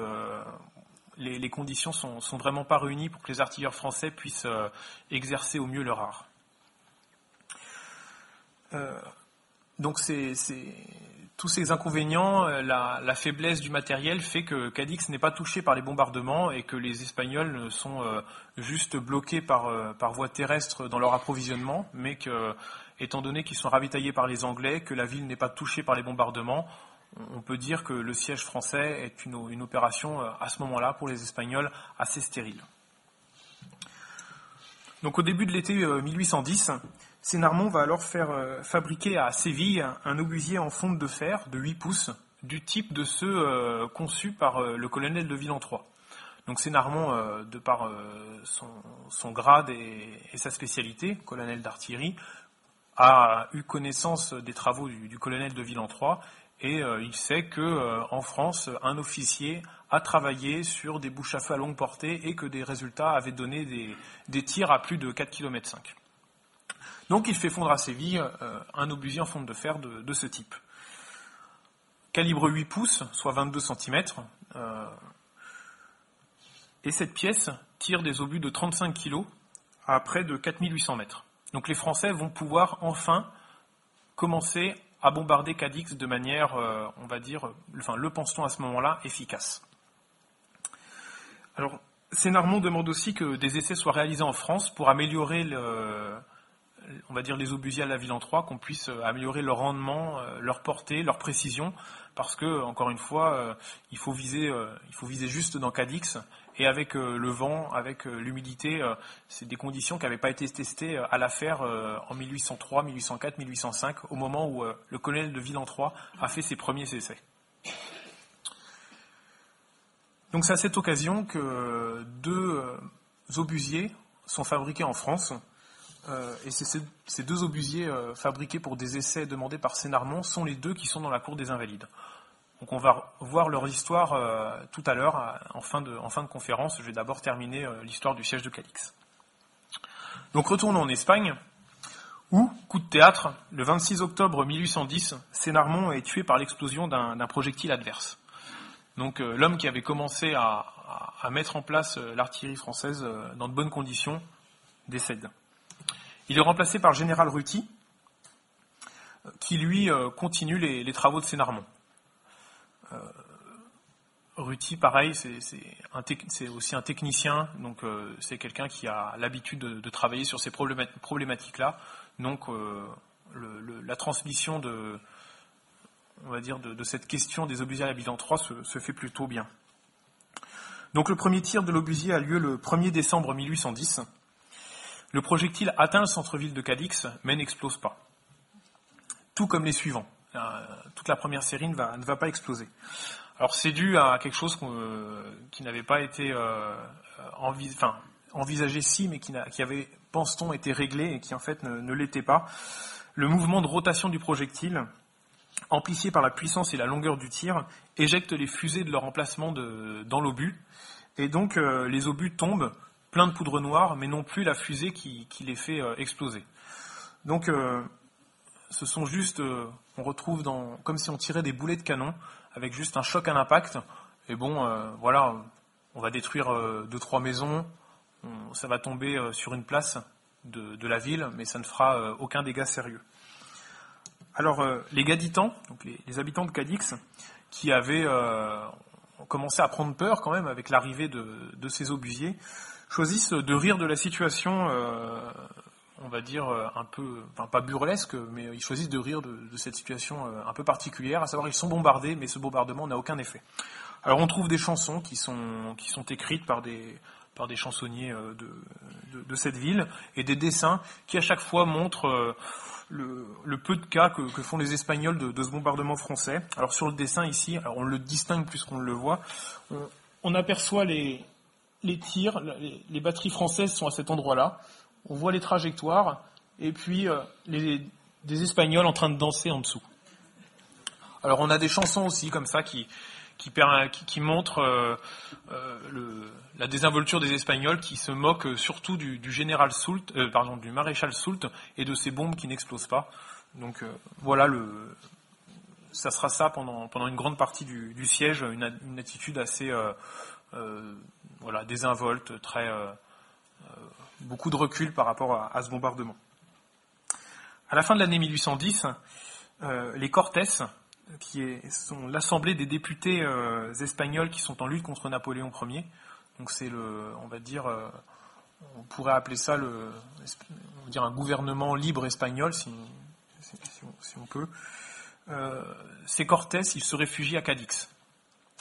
les, conditions sont, sont vraiment pas réunies pour que les artilleurs français puissent euh, exercer au mieux leur art. Euh, donc tous ces inconvénients, euh, la, faiblesse du matériel fait que Cadix n'est pas touché par les bombardements et que les Espagnols sont juste bloqués par, par voie terrestre dans leur approvisionnement, mais que, étant donné qu'ils sont ravitaillés par les Anglais, que la ville n'est pas touchée par les bombardements, on peut dire que le siège français est une, opération euh, à ce moment-là pour les Espagnols assez stérile. Donc au début de l'été 1810, euh, Sénarmont va alors faire euh, fabriquer à Séville un obusier en fonte de fer de 8 pouces du type de ceux conçus par le colonel de Villantroy. Donc Sénarmont, de par son, grade et, sa spécialité, colonel d'artillerie, a eu connaissance des travaux du, colonel de Villantroy et euh, il sait que euh, en France, un officier a travaillé sur des bouches à feu à longue portée et que des résultats avaient donné des, tirs à plus de 4 km 5. Donc il fait fondre à Séville euh, un obusier en fonte de fer de, ce type. Calibre 8 pouces, soit 22 cm. et cette pièce tire des obus de 35 kg à près de 4800 mètres. Donc les Français vont pouvoir enfin commencer à bombarder Cadix de manière, euh, on va dire, enfin, le pense-t-on à ce moment-là, efficace. Alors, Sénarmont demande aussi que des essais soient réalisés en France pour améliorer le, on va dire les obusiers à la ville en trois, qu'on puisse améliorer leur rendement, euh, leur portée, leur précision, parce que encore une fois, euh, il faut viser, juste dans Cadix et avec euh, le vent, avec euh, l'humidité, euh, c'est des conditions qui n'avaient pas été testées à l'affaire en 1803, 1804, 1805, au moment où le colonel de Villantroy a fait ses premiers essais. Donc c'est à cette occasion que deux obusiers sont fabriqués en France. Et ces deux obusiers fabriqués pour des essais demandés par Sénarmont sont les deux qui sont dans la cour des Invalides. Donc on va voir leur histoire euh, tout à l'heure en, fin de, conférence. Je vais d'abord terminer euh, l'histoire du siège de Calix. Donc retournons en Espagne, où, coup de théâtre, le 26 octobre 1810, Sénarmont est tué par l'explosion d'un projectile adverse. Donc euh, l'homme qui avait commencé à, mettre en place l'artillerie française dans de bonnes conditions décède. Il est remplacé par le général Ruti, qui lui continue les, travaux de Sénarmont. Euh, Ruti, pareil, c'est aussi un technicien, donc euh, c'est quelqu'un qui a l'habitude de, travailler sur ces problématiques-là. Donc euh, la transmission de, on dire, de, cette question des obusiers à l'habitant 3 se, fait plutôt bien. Donc le premier tir de l'obusier a lieu le 1er décembre 1810. Le projectile atteint le centre-ville de Cadix, mais n'explose pas. Tout comme les suivants. Euh, toute la première série ne va, pas exploser. Alors c'est dû à quelque chose euh, qui n'avait pas été euh, envisagé si, mais qui avait, pense-t-on, été réglé et qui en fait ne, l'était pas. Le mouvement de rotation du projectile, amplifié par la puissance et la longueur du tir, éjecte les fusées de leur emplacement dans l'obus, et donc les obus tombent plein de poudre noire, mais non plus la fusée qui, les fait exploser. Donc, ce sont juste, on retrouve dans, comme si on tirait des boulets de canon, avec juste un choc à l'impact. Et bon, voilà, on va détruire euh, deux, trois maisons, ça va tomber euh, sur une place de, la ville, mais ça ne fera euh, aucun dégât sérieux. Alors, les Gaditans, donc les, habitants de Cadix, qui avaient commencé à prendre peur quand même avec l'arrivée de, ces obusiers, choisissent de rire de la situation, on va dire un peu, enfin pas burlesque, mais ils choisissent de rire de, cette situation un peu particulière, à savoir ils sont bombardés, mais ce bombardement n'a aucun effet. Alors on trouve des chansons qui sont, écrites par des, chansonniers euh, de, cette ville et des dessins qui à chaque fois montrent euh, le, peu de cas que, font les Espagnols de, ce bombardement français. Alors sur le dessin ici, on le distingue plus qu'on le voit, on, aperçoit les, les tirs, les, batteries françaises sont à cet endroit-là, on voit les trajectoires et puis euh, des Espagnols en train de danser en dessous. Alors on a des chansons aussi comme ça qui, qui, qui montre euh, euh, la désinvolture des Espagnols qui se moquent surtout du, général Soult, pardon, du maréchal Soult et de ses bombes qui n'explosent pas. Donc voilà, ça sera ça pendant une grande partie du, siège, une, attitude assez voilà, désinvolte, très beaucoup de recul par rapport à, ce bombardement. À la fin de l'année 1810, les Cortés, qui sont l'assemblée des députés euh, espagnols qui sont en lutte contre Napoléon Ier. Donc c'est le, on va dire, euh, on pourrait appeler ça un gouvernement libre espagnol, si, on, peut. Euh, ces Cortés, ils se réfugient à Cadix.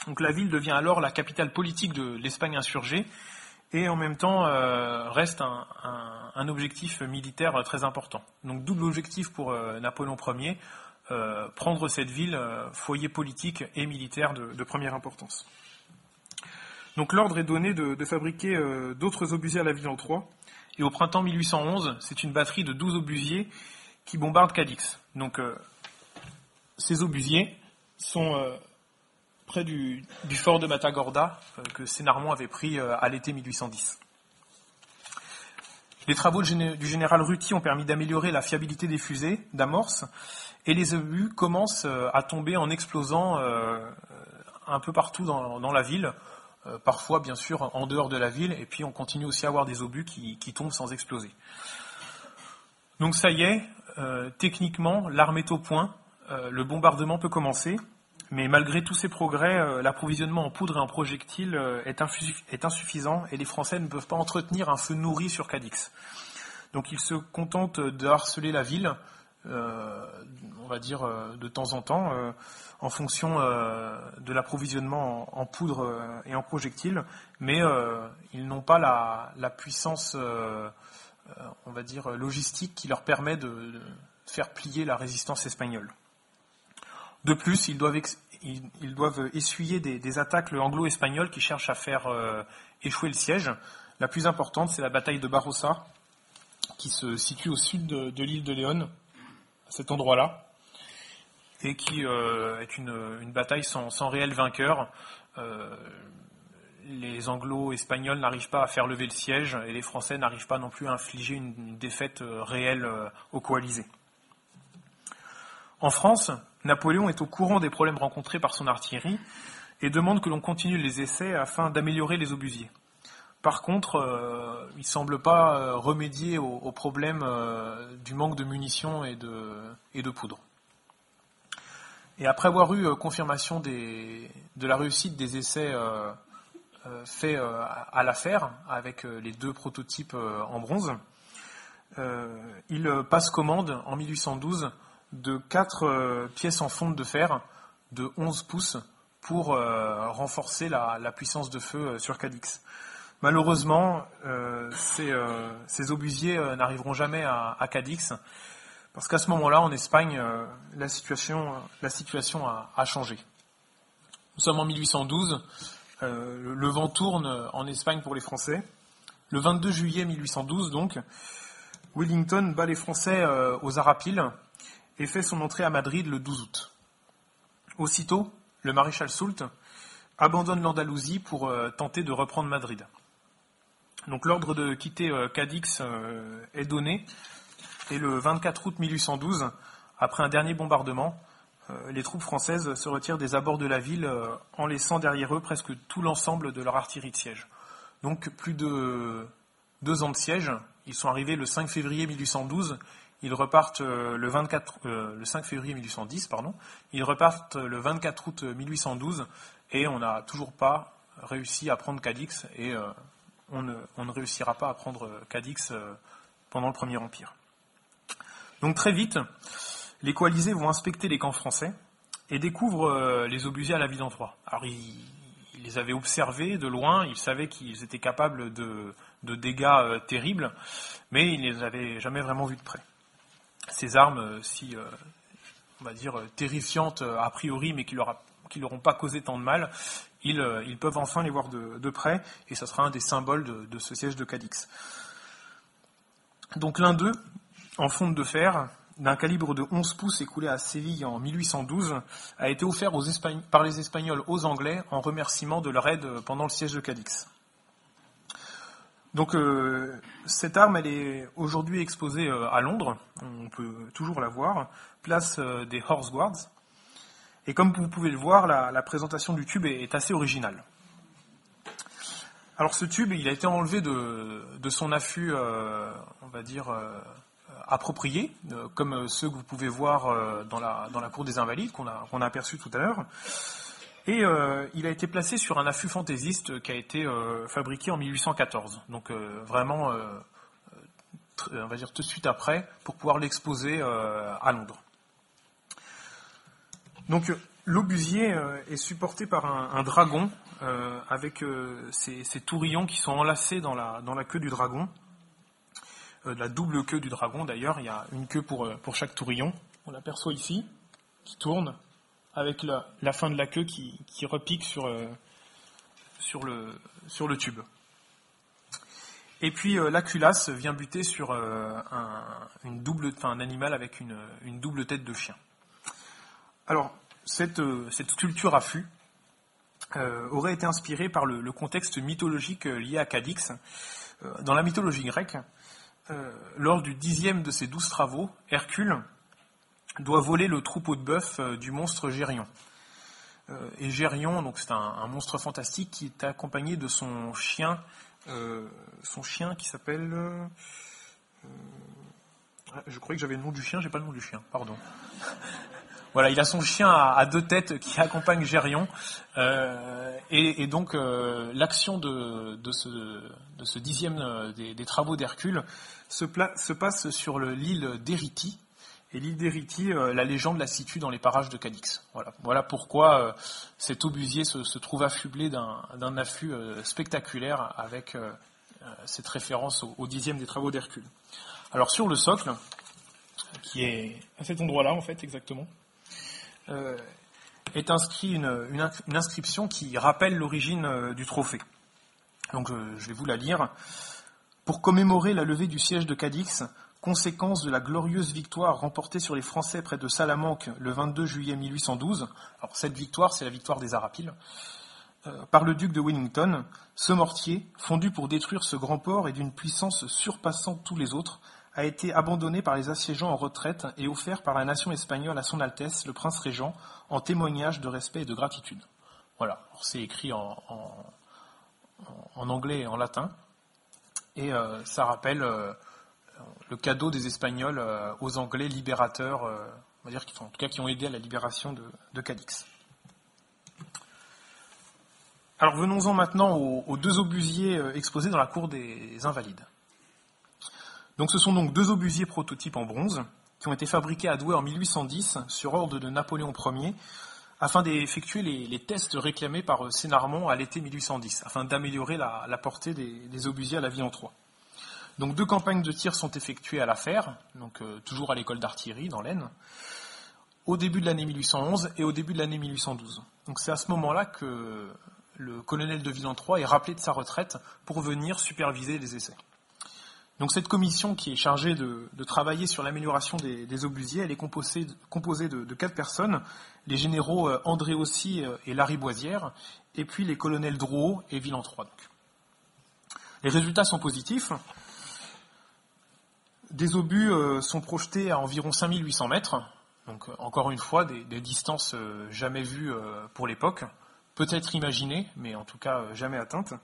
Donc la ville devient alors la capitale politique de l'Espagne insurgée et en même temps reste un, objectif militaire très important. Donc double objectif pour Napoléon Ier, euh, prendre cette ville euh, foyer politique et militaire de, première importance. Donc l'ordre est donné de, fabriquer euh, d'autres obusiers à la ville en Troie. Et au printemps 1811, c'est une batterie de 12 obusiers qui bombarde Cadix. Donc ces obusiers sont près du, fort de Matagorda que Sénarmont avait pris à l'été 1810. Les travaux du général Ruti ont permis d'améliorer la fiabilité des fusées d'amorce et les obus commencent euh, à tomber en explosant euh, un peu partout dans, la ville, euh, parfois bien sûr en dehors de la ville, et puis on continue aussi à avoir des obus qui, tombent sans exploser. Donc ça y est, techniquement, l'arme est au point, le bombardement peut commencer, mais malgré tous ces progrès, l'approvisionnement en poudre et en projectiles est, est, insuffisant et les Français ne peuvent pas entretenir un feu nourri sur Cadix. Donc ils se contentent de harceler la ville euh, on va dire euh, de temps en temps, euh, en fonction de l'approvisionnement en, poudre et en projectiles, mais ils n'ont pas la, puissance, on va dire, logistique qui leur permet de, faire plier la résistance espagnole. De plus, ils doivent, ils, doivent essuyer des, attaques anglo-espagnoles qui cherchent à faire échouer le siège. La plus importante, c'est la bataille de Barossa, qui se situe au sud de l'île de Léon, cet endroit-là, et qui euh, est une, bataille sans, réel vainqueur. Euh, les Anglo-Espagnols n'arrivent pas à faire lever le siège et les Français n'arrivent pas non plus à infliger une, défaite euh, réelle aux coalisés. En France, Napoléon est au courant des problèmes rencontrés par son artillerie et demande que l'on continue les essais afin d'améliorer les obusiers. Par contre, euh, il ne semble pas euh, remédier au, problème euh, du manque de munitions et de poudre. Et après avoir eu confirmation de la réussite des essais faits à l'affaire avec les deux prototypes en bronze, il passe commande en 1812 de quatre pièces en fonte de fer de 11 pouces pour renforcer la, puissance de feu sur Cadix. Malheureusement, euh, euh, ces, obusiers euh, n'arriveront jamais à, Cadix, parce qu'à ce moment-là, en Espagne, la situation, a, changé. Nous sommes en 1812, le vent tourne en Espagne pour les Français, Le 22 juillet 1812, donc, Wellington bat les Français euh, aux Arapiles et fait son entrée à Madrid le 12 août. Aussitôt, le maréchal Soult abandonne l'Andalousie pour euh, tenter de reprendre Madrid. Donc l'ordre de quitter euh, Cadix est donné et le 24 août 1812, après un dernier bombardement, les troupes françaises se retirent des abords de la ville en laissant derrière eux presque tout l'ensemble de leur artillerie de siège. Donc plus de deux ans de siège. Ils sont arrivés le 5 février 1812. Ils repartent euh, le, 24, euh, 5 février 1810, pardon. Ils repartent le 24 août 1812 et on n'a toujours pas réussi à prendre Cadix et euh, on, ne, réussira pas à prendre Cadix pendant le Premier Empire. Donc très vite, les coalisés vont inspecter les camps français et découvrent les obusiers à la ville en Troie. Alors ils, les avait observés de loin, il savait qu'ils étaient capables de, dégâts euh, terribles, mais il ne les avait jamais vraiment vus de près. Ces armes, euh, si, euh, on va dire, terrifiantes a priori, mais qui leur n'auront pas causé tant de mal, ils, peuvent enfin les voir de, près, et ce sera un des symboles de, de ce siège de Cadix. Donc l'un d'eux, en fonte de fer, d'un calibre de 11 pouces écoulé à Séville en 1812 a été offert par les Espagnols aux Anglais en remerciement de leur aide pendant le siège de Cadix. Donc euh, cette arme, elle est aujourd'hui exposée euh, à Londres, on peut toujours la voir, place euh, des Horse Guards. Et comme vous pouvez le voir, la, présentation du tube est, assez originale. Alors ce tube, il a été enlevé de, de son affût, on va dire, appropriés, euh, comme ceux que vous pouvez voir euh, dans la, dans la cour des Invalides, qu'on a, qu'on a tout à l'heure. Et euh, il a été placé sur un affût fantaisiste qui a été fabriqué en 1814. Donc vraiment, on va dire tout de suite après, pour pouvoir l'exposer à Londres. Donc l'obusier est supporté par un, dragon avec ces, tourillons qui sont enlacés dans la, dans la queue du dragon. Euh, la double queue du dragon d'ailleurs. Il y a une queue pour, euh, pour chaque tourillon. On l'aperçoit ici, qui tourne, avec la, fin de la queue qui, repique sur, euh, sur, le, sur le tube. Et puis la culasse vient buter sur enfin, un animal avec une, double tête de chien. Alors, cette, cette sculpture à fût aurait été inspirée par le, le, contexte mythologique lié à Cadix. dans la mythologie grecque, euh, lors du dixième de ses douze travaux, Hercule doit voler le troupeau de bœuf euh, du monstre Gérion. Euh, et Gérion, donc c'est un, monstre fantastique qui est accompagné de son chien, son chien qui s'appelle. je croyais que j'avais le nom du chien, j'ai pas le nom du chien, pardon. Voilà, il a son chien à, deux têtes qui accompagne Gérion. Euh, et, donc, euh, l'action de, ce, dixième euh, des, travaux d'Hercule se, passe sur l'île d'Ériti. Et l'île d'Ériti, la légende la situe dans les parages de Cadix. Voilà, pourquoi cet obusier se, trouve affublé d'un affût spectaculaire avec cette référence au dixième des travaux d'Hercule. Alors, sur le socle, qui est à cet endroit-là, en fait, exactement, euh, est inscrit une, inscription qui rappelle l'origine euh, du trophée. Donc je, vais vous la lire. Pour commémorer la levée du siège de Cadix, conséquence de la glorieuse victoire remportée sur les Français près de Salamanque le 22 juillet 1812, alors cette victoire, c'est la victoire des Arapiles, euh, par le duc de Wellington, ce mortier, fondu pour détruire ce grand port et d'une puissance surpassant tous les autres, a été abandonné par les assiégeants en retraite et offert par la nation espagnole à son Altesse, le prince régent, en témoignage de respect et de gratitude. Voilà, c'est écrit en, anglais et en latin, et euh, ça rappelle euh, le cadeau des Espagnols euh, aux Anglais libérateurs, on va dire, qui, en tout cas qui ont aidé à la libération de, Cadix. Alors venons-en maintenant aux, deux obusiers exposés dans la cour des Invalides. Donc ce sont donc deux obusiers prototypes en bronze qui ont été fabriqués à Douai en 1810 sur ordre de Napoléon Ier afin d'effectuer les, tests réclamés par Sénarmont à l'été 1810, afin d'améliorer la, portée des, obusiers à la vie en Troie. Donc deux campagnes de tir sont effectuées à la fer, donc euh, toujours à l'école d'artillerie dans l'Aisne, au début de l'année 1811 et au début de l'année 1812. Donc c'est à ce moment-là que le colonel de Villantroy est rappelé de sa retraite pour venir superviser les essais. Donc cette commission qui est chargée de, travailler sur l'amélioration des, obusiers, elle est composée, de, quatre personnes, les généraux euh, André Aussi euh, et Larry Boisière, et puis les colonels Drouot et Villantroy. Les résultats sont positifs. Des obus euh, sont projetés à environ 5800 mètres, donc encore une fois des, distances jamais vues pour l'époque, peut-être imaginées, mais en tout cas jamais atteintes.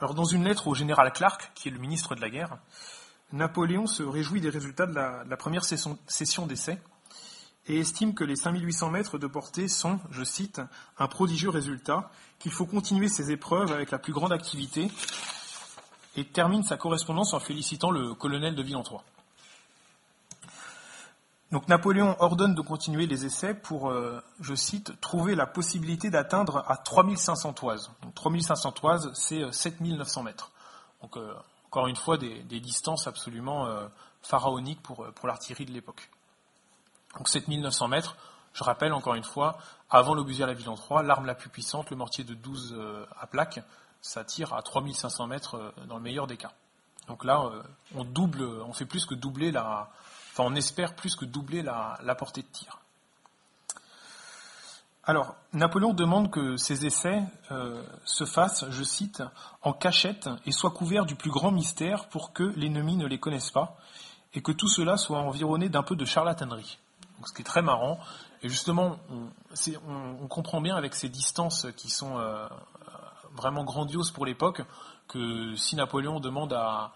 Alors, dans une lettre au général Clark, qui est le ministre de la guerre, Napoléon se réjouit des résultats de la, première session, d'essai et estime que les 5800 mètres de portée sont, je cite, un prodigieux résultat, qu'il faut continuer ces épreuves avec la plus grande activité, et termine sa correspondance en félicitant le colonel de Villantroy. Donc Napoléon ordonne de continuer les essais pour, euh, je cite, trouver la possibilité d'atteindre à 3500 toises. Donc 3500 toises, c'est 7900 euh, mètres. Donc euh, encore une fois, des, distances absolument pharaoniques pour, pour l'artillerie de l'époque. Donc 7900 mètres, je rappelle encore une fois, avant l'obusier à la ville en 3, l'arme la plus puissante, le mortier de 12 à plaque, ça tire à 3500 mètres dans le meilleur des cas. Donc là, on double, on fait plus que doubler la, Enfin, on espère plus que doubler la, portée de tir. Alors, Napoléon demande que ces essais euh, se fassent, je cite, en cachette et soient couverts du plus grand mystère pour que l'ennemi ne les connaisse pas et que tout cela soit environné d'un peu de charlatanerie. Donc, ce qui est très marrant. Et justement, on, comprend bien avec ces distances qui sont euh, vraiment grandioses pour l'époque que si Napoléon demande à,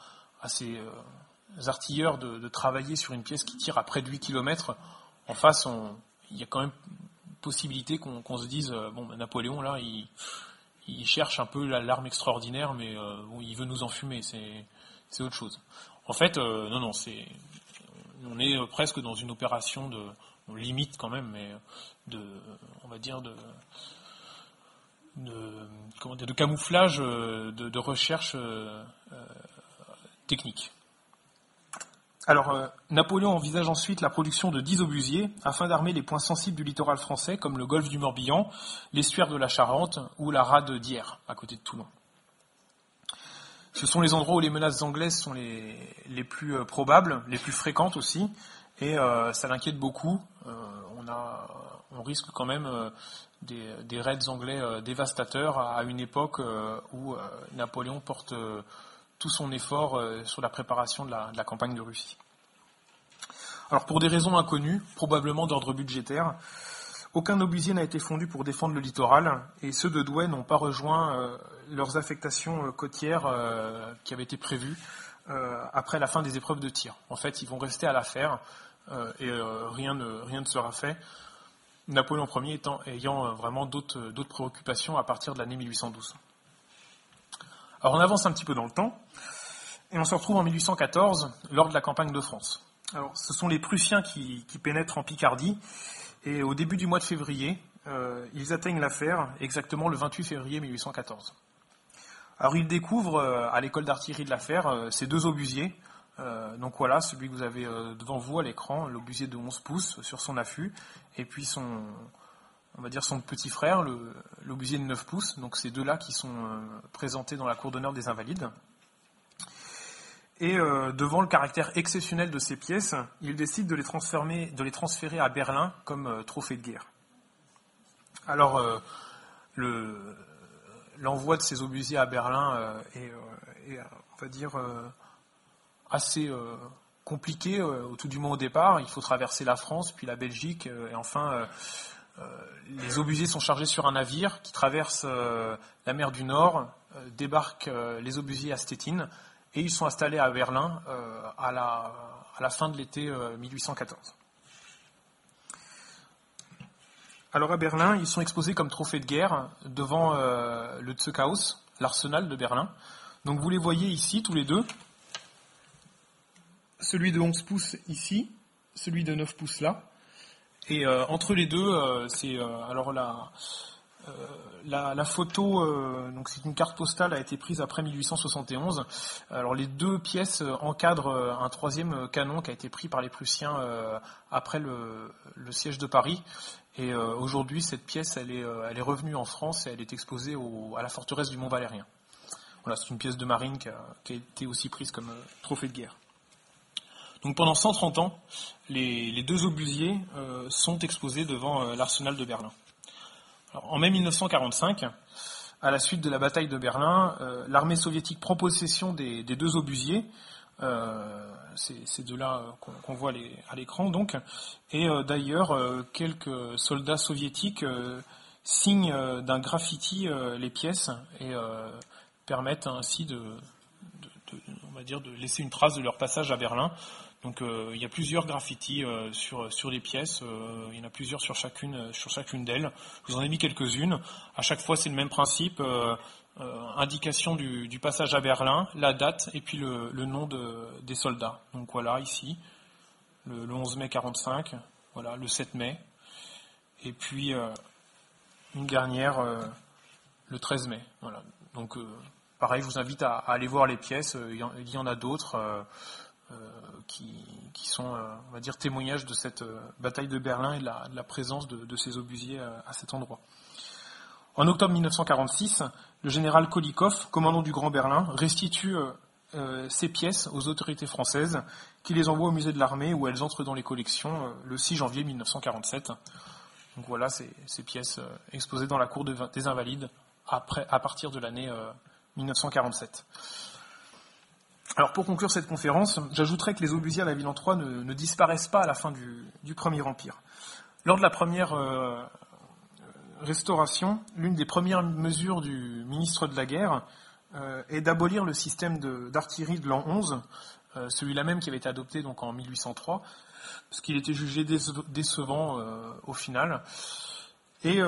ses, euh, artilleurs de, travailler sur une pièce qui tire à près de 8 km, en face, il y a quand même possibilité qu'on se dise, euh, bon, Napoléon, là, il, cherche un peu l'arme extraordinaire, mais euh, il veut nous enfumer, c'est autre chose. En fait, non, non, c'est, on est presque dans une opération de, limite quand même, mais de, on va dire, de, de, camouflage, de, de recherche technique. Alors, euh, Napoléon envisage ensuite la production de 10 obusiers afin d'armer les points sensibles du littoral français comme le golfe du Morbihan, l'estuaire de la Charente ou la rade d'Hyères, à côté de Toulon. Ce sont les endroits où les menaces anglaises sont les, plus euh, probables, les plus fréquentes aussi, et euh, ça l'inquiète beaucoup. On risque quand même des, raids anglais dévastateurs à, une époque où Napoléon porte tout son effort euh, sur la préparation de la, campagne de Russie. Alors pour des raisons inconnues, probablement d'ordre budgétaire, aucun obusier n'a été fondu pour défendre le littoral et ceux de Douai n'ont pas rejoint euh, leurs affectations euh, côtières qui avaient été prévues après la fin des épreuves de tir. En fait, ils vont rester à l'affaire et rien ne sera fait. Napoléon Ier ayant vraiment d'autres préoccupations à partir de l'année 1812. Alors on avance un petit peu dans le temps, et on se retrouve en 1814, lors de la campagne de France. Alors ce sont les Prussiens qui, pénètrent en Picardie, et au début du mois de février, euh, ils atteignent l'affaire, exactement le 28 février 1814. Alors ils découvrent euh, à l'école d'artillerie de l'affaire euh, ces deux obusiers. Donc voilà, celui que vous avez devant vous à l'écran, l'obusier de 11 pouces sur son affût, et puis son, on va dire son petit frère, l'obusier de 9 pouces. Donc ces deux-là qui sont euh, présentés dans la cour d'honneur des Invalides. Et euh, devant le caractère exceptionnel de ces pièces, il décide de les transférer, de les transférer à Berlin comme euh, trophée de guerre. Alors, l'envoi de ces obusiers à Berlin est, on va dire, assez compliqué, au tout du moins au départ. Il faut traverser la France, puis la Belgique, et enfin euh, les obusiers sont chargés sur un navire qui traverse euh, la mer du Nord, euh, débarquent les obusiers à Stettin et ils sont installés à Berlin à la, fin de l'été 1814. Alors à Berlin, ils sont exposés comme trophée de guerre devant le Zuckhaus, l'arsenal de Berlin. Donc vous les voyez ici tous les deux. Celui de 11 pouces ici, celui de 9 pouces là. Et euh, entre les deux, euh, c'est euh, alors la, la, photo, donc c'est une carte postale a été prise après 1871. Alors les deux pièces encadrent un troisième canon qui a été pris par les Prussiens après le, siège de Paris. Et aujourd'hui, cette pièce, elle est, elle est revenue en France et elle est exposée à la forteresse du Mont Valérien. Voilà, c'est une pièce de marine qui a été aussi prise comme trophée de guerre. Donc pendant 130 ans, les, deux obusiers euh, sont exposés devant euh, l'arsenal de Berlin. en mai 1945, à la suite de la bataille de Berlin, euh, l'armée soviétique prend possession des, deux obusiers, c'est de là qu'on voit à l'écran donc, et d'ailleurs quelques soldats soviétiques signent d'un graffiti les pièces et permettent ainsi de, on va dire, de laisser une trace de leur passage à Berlin donc euh, il y a plusieurs graffitis euh, sur, sur les pièces, euh, il y en a plusieurs sur chacune, sur chacune d'elles. Je vous en ai mis quelques-unes. À chaque fois c'est le même principe, indication du, passage à Berlin, la date et puis le, nom de, des soldats. Donc voilà ici, le, 11 mai 45, voilà, le 7 mai, et puis une dernière le 13 mai. Voilà. Donc pareil, je vous invite à, aller voir les pièces, il y en a d'autres. Euh, qui, sont, euh, on va dire, témoignages de cette euh, bataille de Berlin et de la, présence de, ces obusiers à cet endroit. En octobre 1946, le général Kolikov, commandant du Grand Berlin, restitue ces pièces aux autorités françaises, qui les envoient au musée de l'armée où elles entrent dans les collections le 6 janvier 1947. Donc voilà ces, pièces exposées dans la cour des Invalides à partir de l'année 1947. Alors pour conclure cette conférence, j'ajouterai que les obusiers à la ville en Troie ne, disparaissent pas à la fin du, Premier Empire. Lors de la première euh, restauration, l'une des premières mesures du ministre de la Guerre euh, est d'abolir le système d'artillerie de, l'an 11, euh, celui-là même qui avait été adopté donc en 1803, parce qu'il était jugé décevant au final, et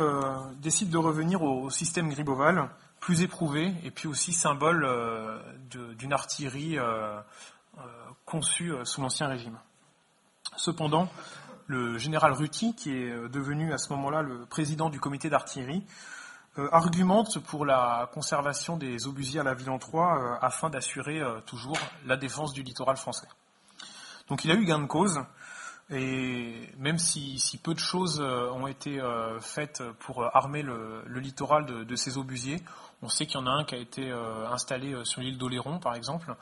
décide de revenir au système Griboval, plus éprouvé et puis aussi symbole euh, d'une artillerie euh, euh, conçue sous l'Ancien Régime. Cependant, le général Ruti, qui est devenu à ce moment-là le président du comité d'artillerie, argumente pour la conservation des obusiers à la ville en Troie afin d'assurer toujours la défense du littoral français. Donc il a eu gain de cause, et même si, peu de choses ont été faites pour armer le, littoral de, de, ces obusiers, on sait qu'il y en a un qui a été euh, installé euh, sur l'île d'Oléron, par exemple,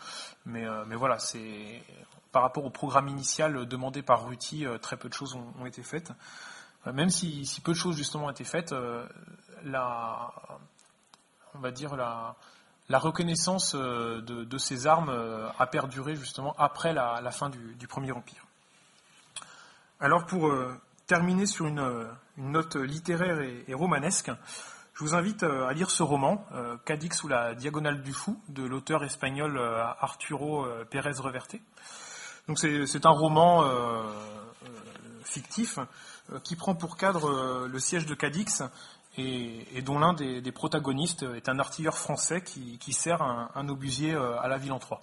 mais, euh, mais voilà, c'est par rapport au programme initial demandé par Ruti, très peu de choses ont, été faites. Même si, peu de choses justement ont été faites, la, on va dire la, la reconnaissance de, ces armes a perduré justement après la, fin du, Premier Empire. Alors pour terminer sur une, note littéraire et romanesque, je vous invite euh, à lire ce roman, euh, Cadix ou la diagonale du fou, de l'auteur espagnol euh, Arturo Pérez Reverte. Donc c'est un roman fictif qui prend pour cadre le siège de Cadix et, dont l'un des, protagonistes est un artilleur français qui, sert un, un, obusier à la ville en Troie.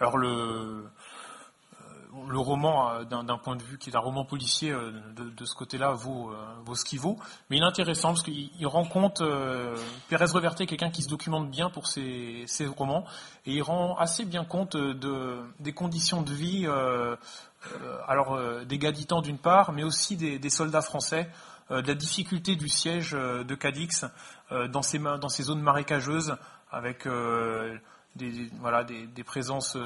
Alors le, le roman, euh, d'un point de vue qui est un roman policier, euh, de, ce côté-là, vaut, euh, vaut, ce qu'il vaut. Mais il est intéressant parce qu'il rend compte, Pérez Reverté quelqu'un qui se documente bien pour ses, romans, et il rend assez bien compte de, des conditions de vie, alors des gaditans d'une part, mais aussi des, soldats français, de la difficulté du siège de Cadix dans, ces, zones marécageuses, avec des, présences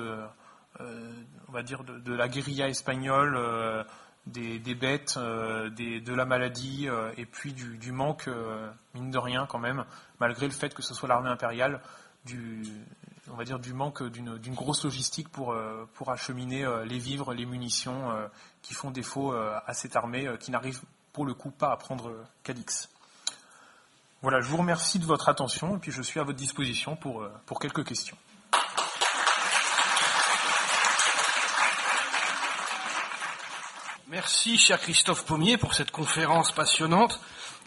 on va dire, de, la guérilla espagnole, euh, des, bêtes, euh, de la maladie, et puis du, manque, mine de rien quand même, malgré le fait que ce soit l'armée impériale, du, on va dire du manque d'une grosse logistique pour, pour acheminer les vivres, les munitions qui font défaut à cette armée qui n'arrive pour le coup pas à prendre Cadix. Voilà, je vous remercie de votre attention et puis je suis à votre disposition pour, pour quelques questions. Merci, cher Christophe Pommier, pour cette conférence passionnante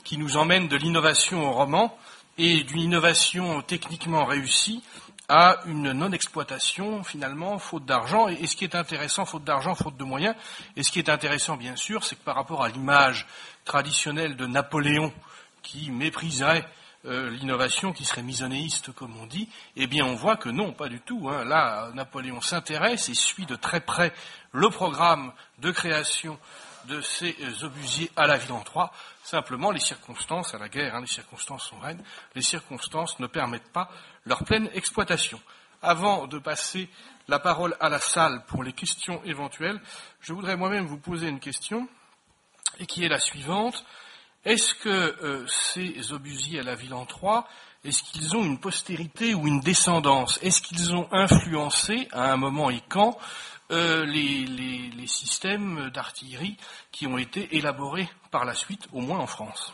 qui nous emmène de l'innovation au roman et d'une innovation techniquement réussie à une non-exploitation, finalement, faute d'argent. Et, ce qui est intéressant, faute d'argent, faute de moyens. Et ce qui est intéressant, bien sûr, c'est que par rapport à l'image traditionnelle de Napoléon, qui mépriserait euh, l'innovation qui serait misonéiste, comme on dit, eh bien on voit que non, pas du tout. Hein. Là, Napoléon s'intéresse et suit de très près le programme de création de ces euh, obusiers à la ville en Troie. Simplement, les circonstances, à la guerre, hein, les circonstances sont reines, les circonstances ne permettent pas leur pleine exploitation. Avant de passer la parole à la salle pour les questions éventuelles, je voudrais moi-même vous poser une question, et qui est la suivante. Est-ce que euh, ces obusiers à la ville en Troie, est-ce qu'ils ont une postérité ou une descendance? Est-ce qu'ils ont influencé, à un moment et quand, euh, les, systèmes d'artillerie qui ont été élaborés par la suite, au moins en France?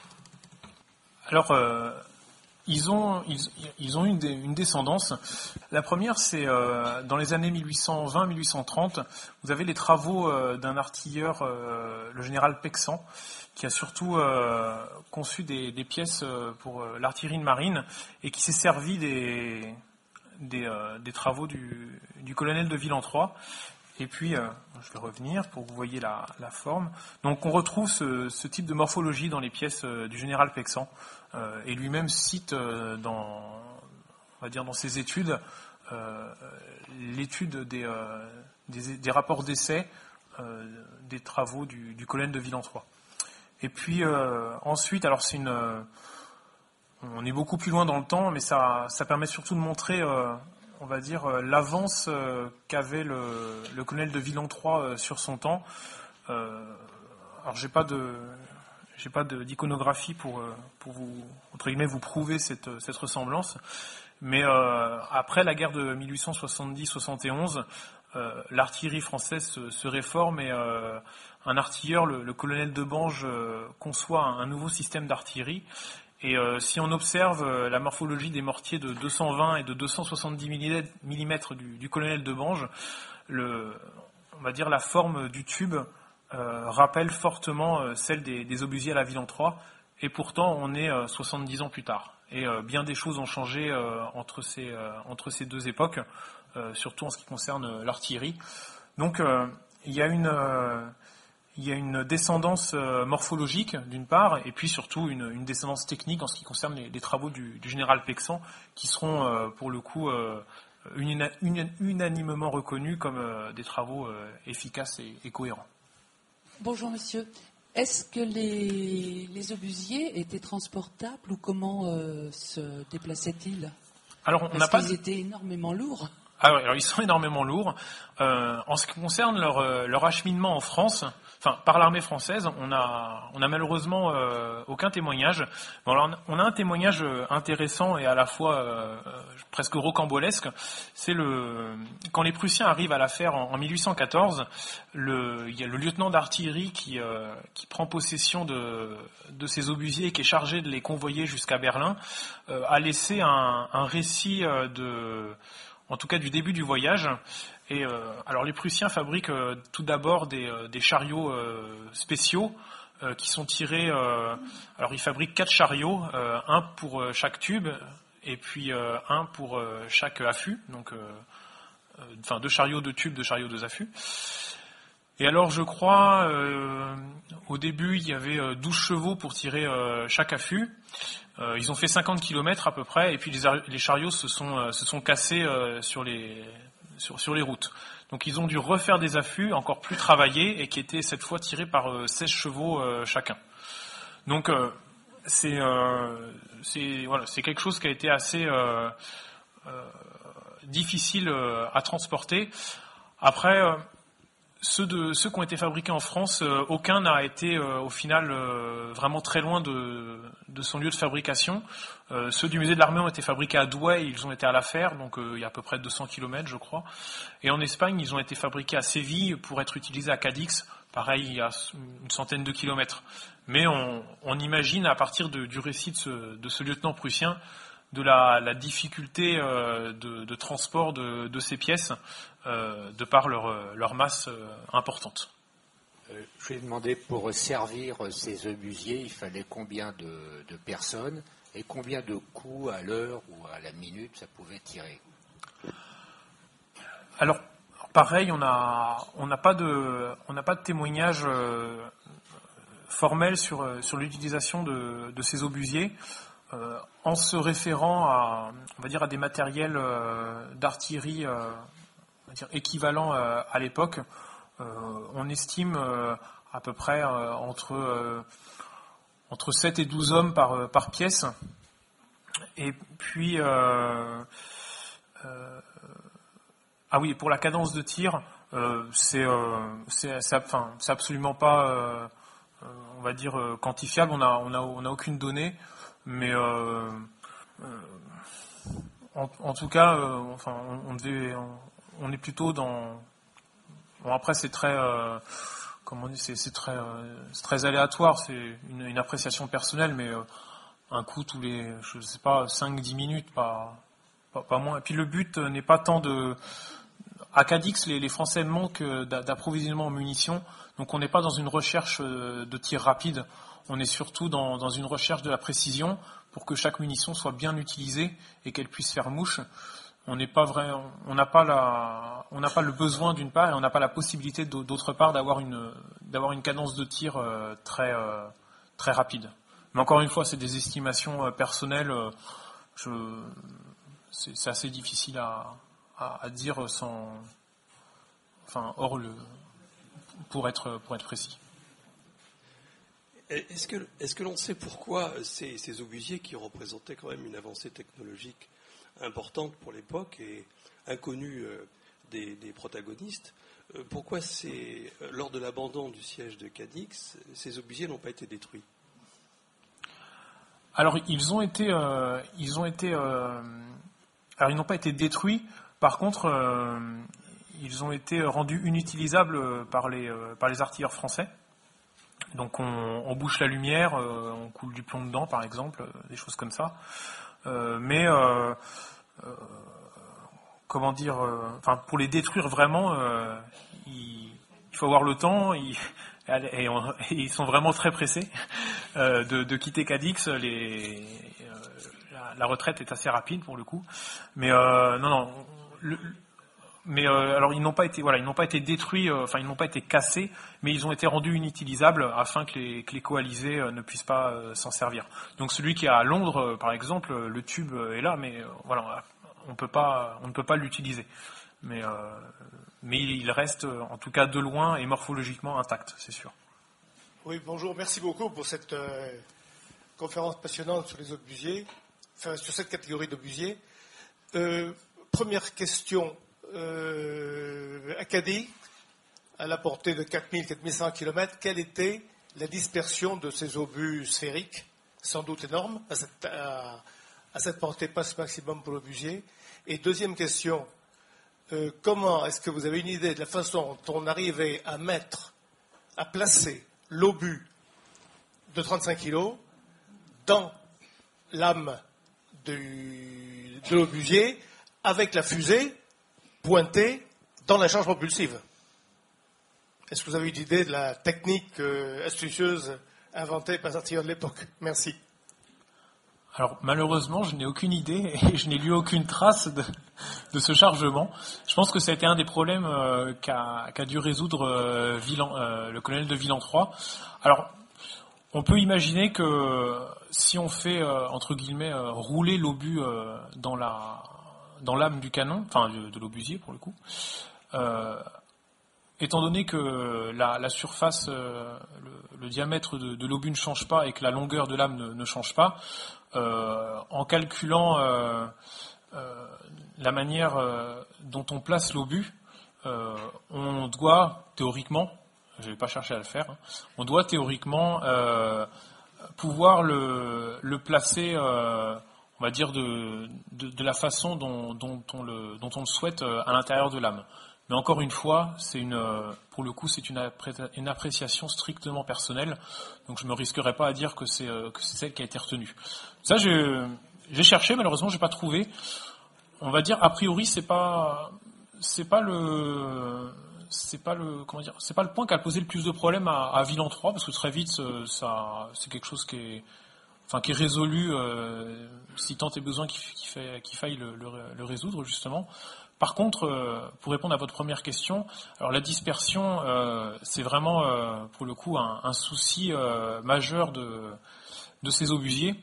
Alors, euh, ils ont, une, une, descendance. La première, c'est dans les années 1820-1830, vous avez les travaux d'un artilleur, le général Pexan, qui a surtout euh, conçu des, pièces euh, pour euh, l'artillerie de marine et qui s'est servi des, travaux du, colonel de Villentroy. Et puis, je vais revenir pour que vous voyez la, forme. Donc, on retrouve ce, type de morphologie dans les pièces du général Pexan, et lui-même cite dans, on va dire, dans ses études l'étude des, rapports d'essai des travaux du, du colonel de Villentroy. Et puis euh, ensuite, alors c'est une, euh, on est beaucoup plus loin dans le temps, mais ça, ça permet surtout de montrer, euh, on va dire, l'avance qu'avait le, le, colonel de Villon III sur son temps. alors j'ai pas de, j'ai pas d'iconographie pour, pour vous, entre guillemets, vous prouver cette, cette ressemblance. Mais après la guerre de 1870-71, l'artillerie française se, se, réforme et un artilleur, le, colonel de Bange, euh, conçoit un, nouveau système d'artillerie. Et euh, si on observe euh, la morphologie des mortiers de 220 et de 270 mm du, colonel de Bange, on va dire la forme du tube rappelle fortement celle des, obusiers à la ville en Troie. Et pourtant, on est 70 ans plus tard. Et bien des choses ont changé entre, ces, entre ces deux époques, surtout en ce qui concerne l'artillerie. Donc, il y a une il y a une descendance euh, morphologique d'une part, et puis surtout une, descendance technique en ce qui concerne les, travaux du, général Pexan, qui seront euh, pour le coup euh, unanimement reconnus comme des travaux efficaces et, cohérents. Bonjour monsieur. Est-ce que les, les, obusiers étaient transportables ou comment se déplaçaient-ils? Alors, on n'a pas. Ils étaient énormément lourds. Alors, alors, ils sont énormément lourds. en ce qui concerne leur, leur acheminement en France, par l'armée française, on a, malheureusement euh, aucun témoignage. On a un témoignage euh, intéressant et à la fois euh, presque rocambolesque. C'est le quand les Prussiens arrivent à l'affaire en, en 1814, le, il y a le lieutenant d'artillerie qui, prend possession de, ces obusiers et qui est chargé de les convoyer jusqu'à Berlin, a laissé un récit de en tout cas du début du voyage, et euh, alors les Prussiens fabriquent euh, tout d'abord des, euh, chariots spéciaux qui sont tirés. alors ils fabriquent quatre chariots, un pour chaque tube et puis un pour chaque affût. Donc, enfin deux chariots, de tubes, deux chariots, deux affûts. Et alors, je crois, au début, il y avait 12 chevaux pour tirer chaque affût. Ils ont fait 50 km à peu près, et puis les, chariots se sont, se sont cassés sur les, sur, les routes. Donc ils ont dû refaire des affûts encore plus travaillés et qui étaient cette fois tirés par 16 euh, chevaux euh, chacun. Donc euh, c'est voilà, quelque chose qui a été assez difficile à transporter. Après, ceux, de, ceux qui ont été fabriqués en France, aucun n'a été au final vraiment très loin de, de, son lieu de fabrication. Euh, ceux du musée de l'armée ont été fabriqués à Douai, ils ont été à la Fer, donc euh, il y a à peu près 200 km je crois. Et en Espagne, ils ont été fabriqués à Séville pour être utilisés à Cadix, pareil, il y a une centaine de kilomètres. Mais on, imagine à partir du récit de ce, lieutenant prussien de la, difficulté euh, de, transport de, ces pièces de par leur, masse importante. je vais demander pour servir ces obusiers, il fallait combien de personnes et combien de coups à l'heure ou à la minute ça pouvait tirer? Alors, pareil, on n'a on pas, de, on pas de témoignage euh, formel sur, sur l'utilisation de, ces obusiers. En se référant à, des matériels d'artillerie équivalents à l'époque, on estime à peu près entre, entre 7 et 12 hommes par, pièce. Et puis, ah oui, pour la cadence de tir, euh, c'est enfin, absolument pas, euh, on va dire, quantifiable. On n'a aucune donnée, mais en, tout cas, enfin, on, devait, on, est plutôt dans. Bon, après, c'est très, comment c'est très, aléatoire. C'est une, appréciation personnelle, mais un coup tous les, je sais pas, 5-10 minutes, pas, pas, moins. Et puis le but n'est pas tant de à Cadix, les, Français manquent euh, d'approvisionnement en munitions, donc on n'est pas dans une recherche euh, de tir rapide, on est surtout dans, une recherche de la précision pour que chaque munition soit bien utilisée et qu'elle puisse faire mouche. On n'est pas vrai, on n'a pas la, on n'a pas le besoin d'une part et on n'a pas la possibilité d'autre part d'avoir une, d'avoir une cadence de tir euh, très, très rapide. Mais encore une fois, c'est des estimations personnelles. c'est assez difficile à, à, dire sans, enfin, hors le, pour être, pour être précis. Est-ce que, est que l'on sait pourquoi ces, obusiers, qui représentaient quand même une avancée technologique importante pour l'époque et inconnue euh, des, protagonistes, euh, pourquoi euh, lors de l'abandon du siège de Cadix, ces obusiers n'ont pas été détruits? Alors ils ont été, ils ont été, alors ils n'ont pas été détruits. Par contre, ils ont été rendus inutilisables par les, par les artilleurs français. Donc on, bouche la lumière, euh, on coule du plomb dedans par exemple, des choses comme ça. mais comment dire, pour les détruire vraiment, il, faut avoir le temps. et, ils sont vraiment très pressés de, quitter Cadix. La, retraite est assez rapide pour le coup. Mais non, non, mais euh, alors ils n'ont pas été voilà ils n'ont pas été détruits euh, enfin ils n'ont pas été cassés mais ils ont été rendus inutilisables afin que les, coalisés euh, ne puissent pas s'en servir. Donc celui qui est à Londres par exemple le tube est là mais voilà on peut pas on ne peut pas l'utiliser. Mais mais il reste en tout cas de loin et morphologiquement intact c'est sûr. Oui bonjour merci beaucoup pour cette conférence passionnante sur les obusiers enfin sur cette catégorie d'obusiers première question. Euh, Acadie, à la portée de 4000-4100 km, quelle était la dispersion de ces obus sphériques, sans doute énorme, à cette, portée passe maximum pour l'obusier Et deuxième question, euh, comment est-ce que vous avez une idée de la façon dont on arrivait à mettre, à placer l'obus de 35 kg dans l'âme de l'obusier avec la fusée pointée dans la charge propulsive. Est-ce que vous avez une idée de la technique euh, astucieuse inventée par Sartillon de l'époque? Merci. Alors malheureusement, je n'ai aucune idée et je n'ai lu aucune trace de, ce chargement. Je pense que ça a été un des problèmes euh, qu'a dû résoudre euh, le colonel de Villan 3. Alors, on peut imaginer que si on fait, entre guillemets, rouler l'obus dans la, dans l'âme du canon, enfin de, l'obusier pour le coup, euh, étant donné que la, surface, euh, le, diamètre de, l'obus ne change pas et que la longueur de lame ne, change pas, euh, en calculant la manière dont on place l'obus, on doit théoriquement, je ne vais pas chercher à le faire, hein, on doit théoriquement pouvoir le placer on va dire, de, de, la façon dont, on le, dont on le souhaite euh, à l'intérieur de l'âme. Mais encore une fois, c'est une, euh, pour le coup, c'est une, une, appréciation strictement personnelle, donc je me risquerai pas à dire que c'est euh, que c'est celle qui a été retenue. Ça, j'ai cherché, malheureusement, j'ai pas trouvé. On va dire, a priori, c'est pas pas le c'est pas le comment dire c'est pas le point qui a posé le plus de problèmes à, à 3 parce que très vite ça c'est quelque chose qui est enfin qui est résolu euh, si tant est besoin qu'il faille le, résoudre justement. Par contre, euh, pour répondre à votre première question, alors la dispersion, euh, c'est vraiment pour le coup un, souci majeur de, de ces obusiers.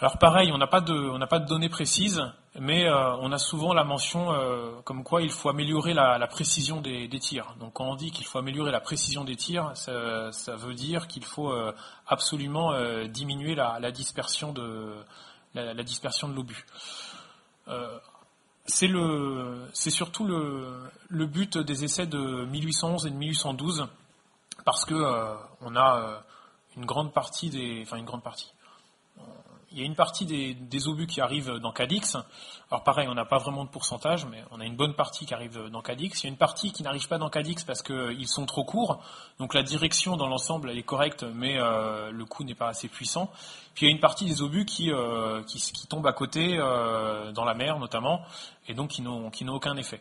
alors pareil, on n'a pas de, on n'a pas de données précises, mais euh, on a souvent la mention euh, comme quoi il faut améliorer la, précision des, tirs. Donc quand on dit qu'il faut améliorer la précision des tirs, ça, veut dire qu'il faut euh, absolument diminuer la, dispersion de la, dispersion de l'obus. c'est le, c'est surtout le, le, but des essais de 1811 et de 1812 parce que on a une grande partie des, enfin une grande partie il y a une partie des, obus qui arrivent dans Cadix. Alors pareil, on n'a pas vraiment de pourcentage, mais on a une bonne partie qui arrive dans Cadix. Il y a une partie qui n'arrive pas dans Cadix parce qu'ils sont trop courts. Donc la direction dans l'ensemble, elle est correcte, mais euh, le coup n'est pas assez puissant. Puis il y a une partie des obus qui, euh, qui, tombent à côté, euh, dans la mer notamment, et donc qui n'ont aucun effet.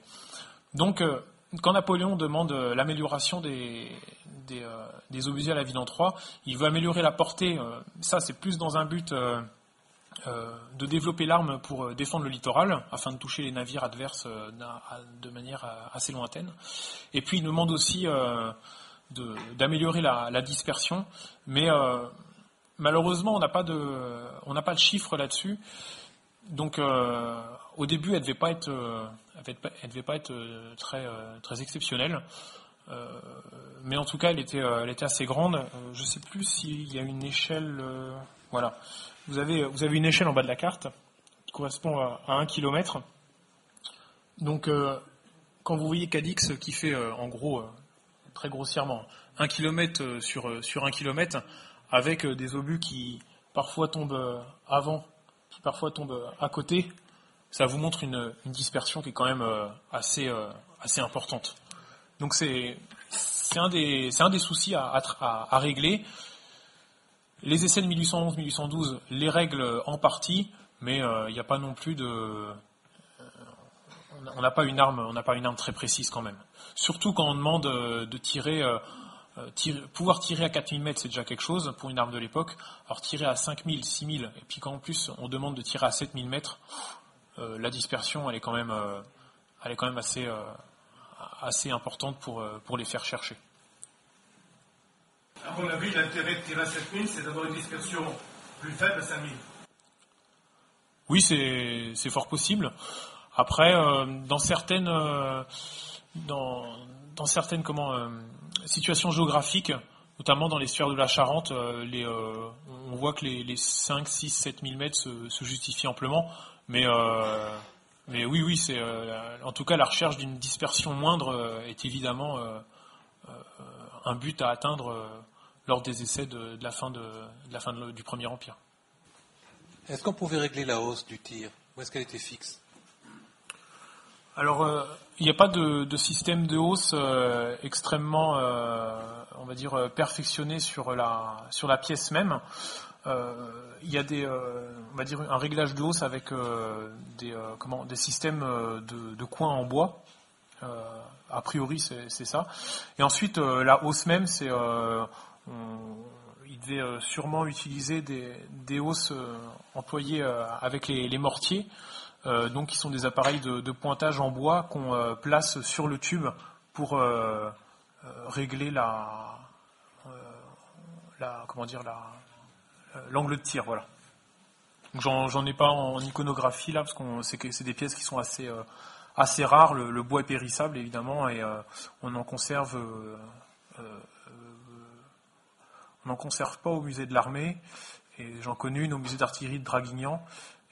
Donc quand Napoléon demande l'amélioration des, des, des, à la ville en 3, il veut améliorer la portée. ça, c'est plus dans un but de développer l'arme pour euh, défendre le littoral, afin de toucher les navires adverses euh, de manière assez lointaine. Et puis il nous demande aussi d'améliorer la, dispersion, mais malheureusement on n'a pas de pas de chiffre là-dessus. Donc au début elle devait pas être elle devait pas être très très exceptionnelle. mais en tout cas, elle était, elle était assez grande. je ne sais plus s'il y a une échelle. Voilà vous avez, vous avez une échelle en bas de la carte qui correspond à, 1 km. Donc, euh, quand vous voyez Cadix qui fait euh, en gros, euh, très grossièrement, 1 km sur, sur 1 km, avec des obus qui parfois tombent avant, qui parfois tombent à côté, ça vous montre une, dispersion qui est quand même assez, assez importante. Donc c'est un, des, un des soucis à, à régler. Les essais de 1811-1812 les règlent en partie, mais il euh, n'y a pas non plus de. Euh, on n'a pas une arme, pas une arme très précise quand même. Surtout quand on demande euh, de tirer, pouvoir tirer à 4000 mètres, c'est déjà quelque chose pour une arme de l'époque. Alors tirer à 5000, 6000, et puis quand en plus on demande de tirer à 7000 mètres, la dispersion elle est quand même, assez, importante pour les faire chercher. À mon avis, l'intérêt de tirer à 7000, c'est d'avoir une dispersion plus faible à 5000. Oui, c'est fort possible. Après, euh, dans certaines, euh, dans, dans, certaines comment, euh, situations géographiques, notamment dans les sphères de la Charente, les, on voit que les, les 5, 6, 7 000 mètres se, se justifient amplement. Mais, mais oui, oui, c'est en tout cas la recherche d'une dispersion moindre est évidemment un but à atteindre lors des essais de, la fin, de, la fin du Premier Empire. Est-ce qu'on pouvait régler la hausse du tir? Ou est-ce qu'elle était fixe? Alors, euh, il n'y a pas de, système de hausse euh, extrêmement, euh, on va dire, perfectionné sur la, sur la pièce même. il y a des, on va dire, un réglage de hausse avec des, comment, des systèmes de, de coins en bois. a priori, c'est ça. Et ensuite, la hausse même, c'est il devait euh, sûrement utiliser des, hausses euh, employées euh, avec les, mortiers, donc qui sont des appareils de, pointage en bois qu'on place sur le tube pour régler la, comment dire l'angle de tir, voilà. J'en ai pas en iconographie là parce qu'on c'est des pièces qui sont assez assez rares. Le, bois est périssable évidemment et on en conserve on n'en conserve pas au musée de l'armée, et j'en connais une au musée d'artillerie de Draguignan,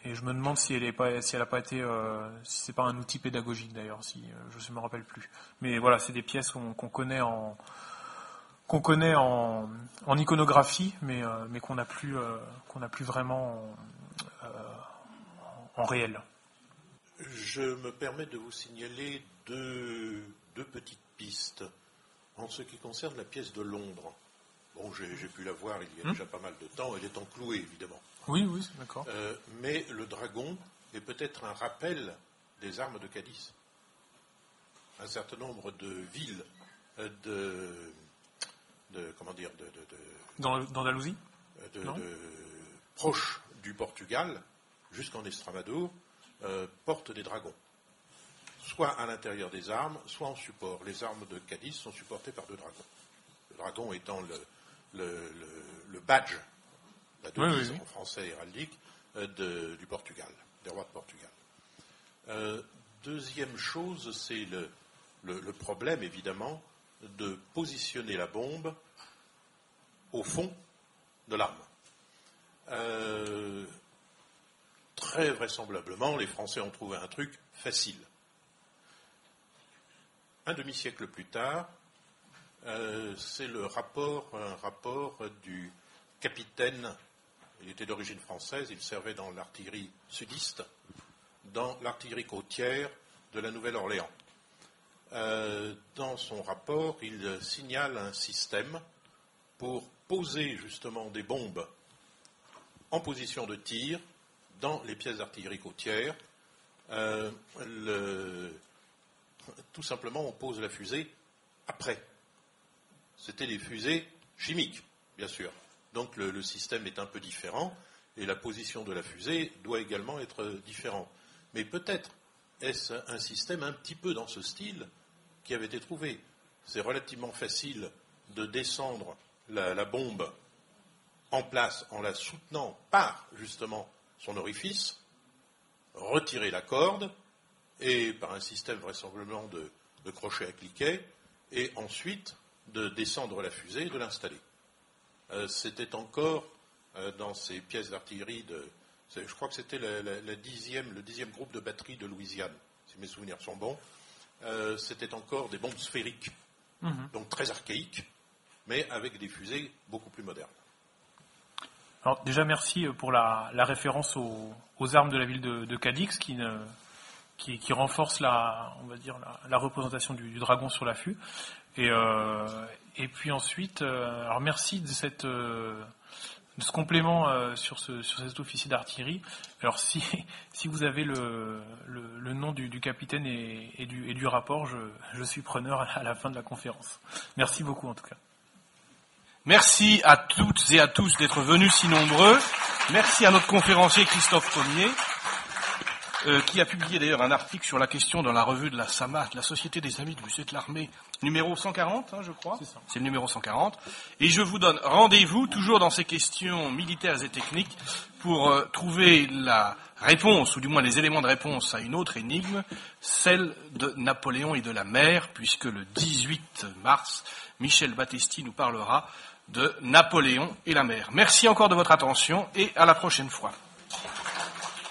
et je me demande si elle n'a pas, été, euh, si c'est pas un outil pédagogique d'ailleurs, si euh, je ne me rappelle plus. Mais voilà, c'est des pièces qu'on connaît en iconographie, mais, euh, mais qu'on n'a plus, vraiment en, réel. Je me permets de vous signaler deux petites pistes en ce qui concerne la pièce de Londres. Bon, j'ai pu la voir il y a hmm. déjà pas mal de temps. Elle est enclouée, évidemment. Oui, oui, d'accord. Euh, mais le dragon est peut-être un rappel des armes de Cadiz. Un certain nombre de villes euh, de, comment dire, de, dans l'Andalousie, euh, proches du Portugal jusqu'en Estramadour portent des dragons soit à l'intérieur des armes, soit en support. Les armes de Cadiz sont supportées par deux dragons. Le dragon étant le, le, badge, la devise en français héraldique, du Portugal, des rois de Portugal. deuxième chose, c'est le, problème, évidemment, de positionner la bombe au fond de l'arme. très vraisemblablement, les Français ont trouvé un truc facile. Un demi-siècle plus tard, euh, c'est le rapport, un rapport du capitaine, il était d'origine française, il servait dans l'artillerie sudiste, dans l'artillerie côtière de la Nouvelle-Orléans. Euh, dans son rapport, il signale un système pour poser justement des bombes en position de tir dans les pièces d'artillerie côtière. Euh, tout simplement, on pose la fusée après c'était des fusées chimiques, bien sûr. Donc le, système est un peu différent et la position de la fusée doit également être différente. Mais peut-être est-ce un système un petit peu dans ce style qui avait été trouvé. C'est relativement facile de descendre la, bombe en place en la soutenant par justement son orifice, retirer la corde et par un système vraisemblablement de, de crochet à cliquet, et ensuite de descendre la fusée et de l'installer. Euh, c'était encore euh, dans ces pièces d'artillerie de. Je crois que c'était le dixième groupe de batterie de Louisiane, si mes souvenirs sont bons. Euh, c'était encore des bombes sphériques, mhm. donc très archaïques, mais avec des fusées beaucoup plus modernes. Alors déjà merci pour la, référence aux, armes de la ville de, Cadix qui, qui, renforce la, on va dire, la, représentation du, du, dragon sur l'affût. Et, euh, et puis ensuite, euh, alors merci de cette euh, de ce complément sur, ce, sur cet officier d'artillerie. Alors si, si vous avez le, le, nom du, du capitaine et, et, du, et, du, rapport, je, je, suis preneur à la fin de la conférence. Merci beaucoup en tout cas. Merci à toutes et à tous d'être venus si nombreux. Merci à notre conférencier Christophe Pommier. Euh, qui a publié d'ailleurs un article sur la question dans la revue de la SAMA, la Société des Amis du Musée de l'Armée, numéro 140, hein, je crois. C'est le numéro 140. Et je vous donne rendez-vous, toujours dans ces questions militaires et techniques, pour euh, trouver la réponse, ou du moins les éléments de réponse à une autre énigme, celle de Napoléon et de la mer, puisque le 18 mars, Michel Battesti nous parlera de Napoléon et la mer. Merci encore de votre attention et à la prochaine fois.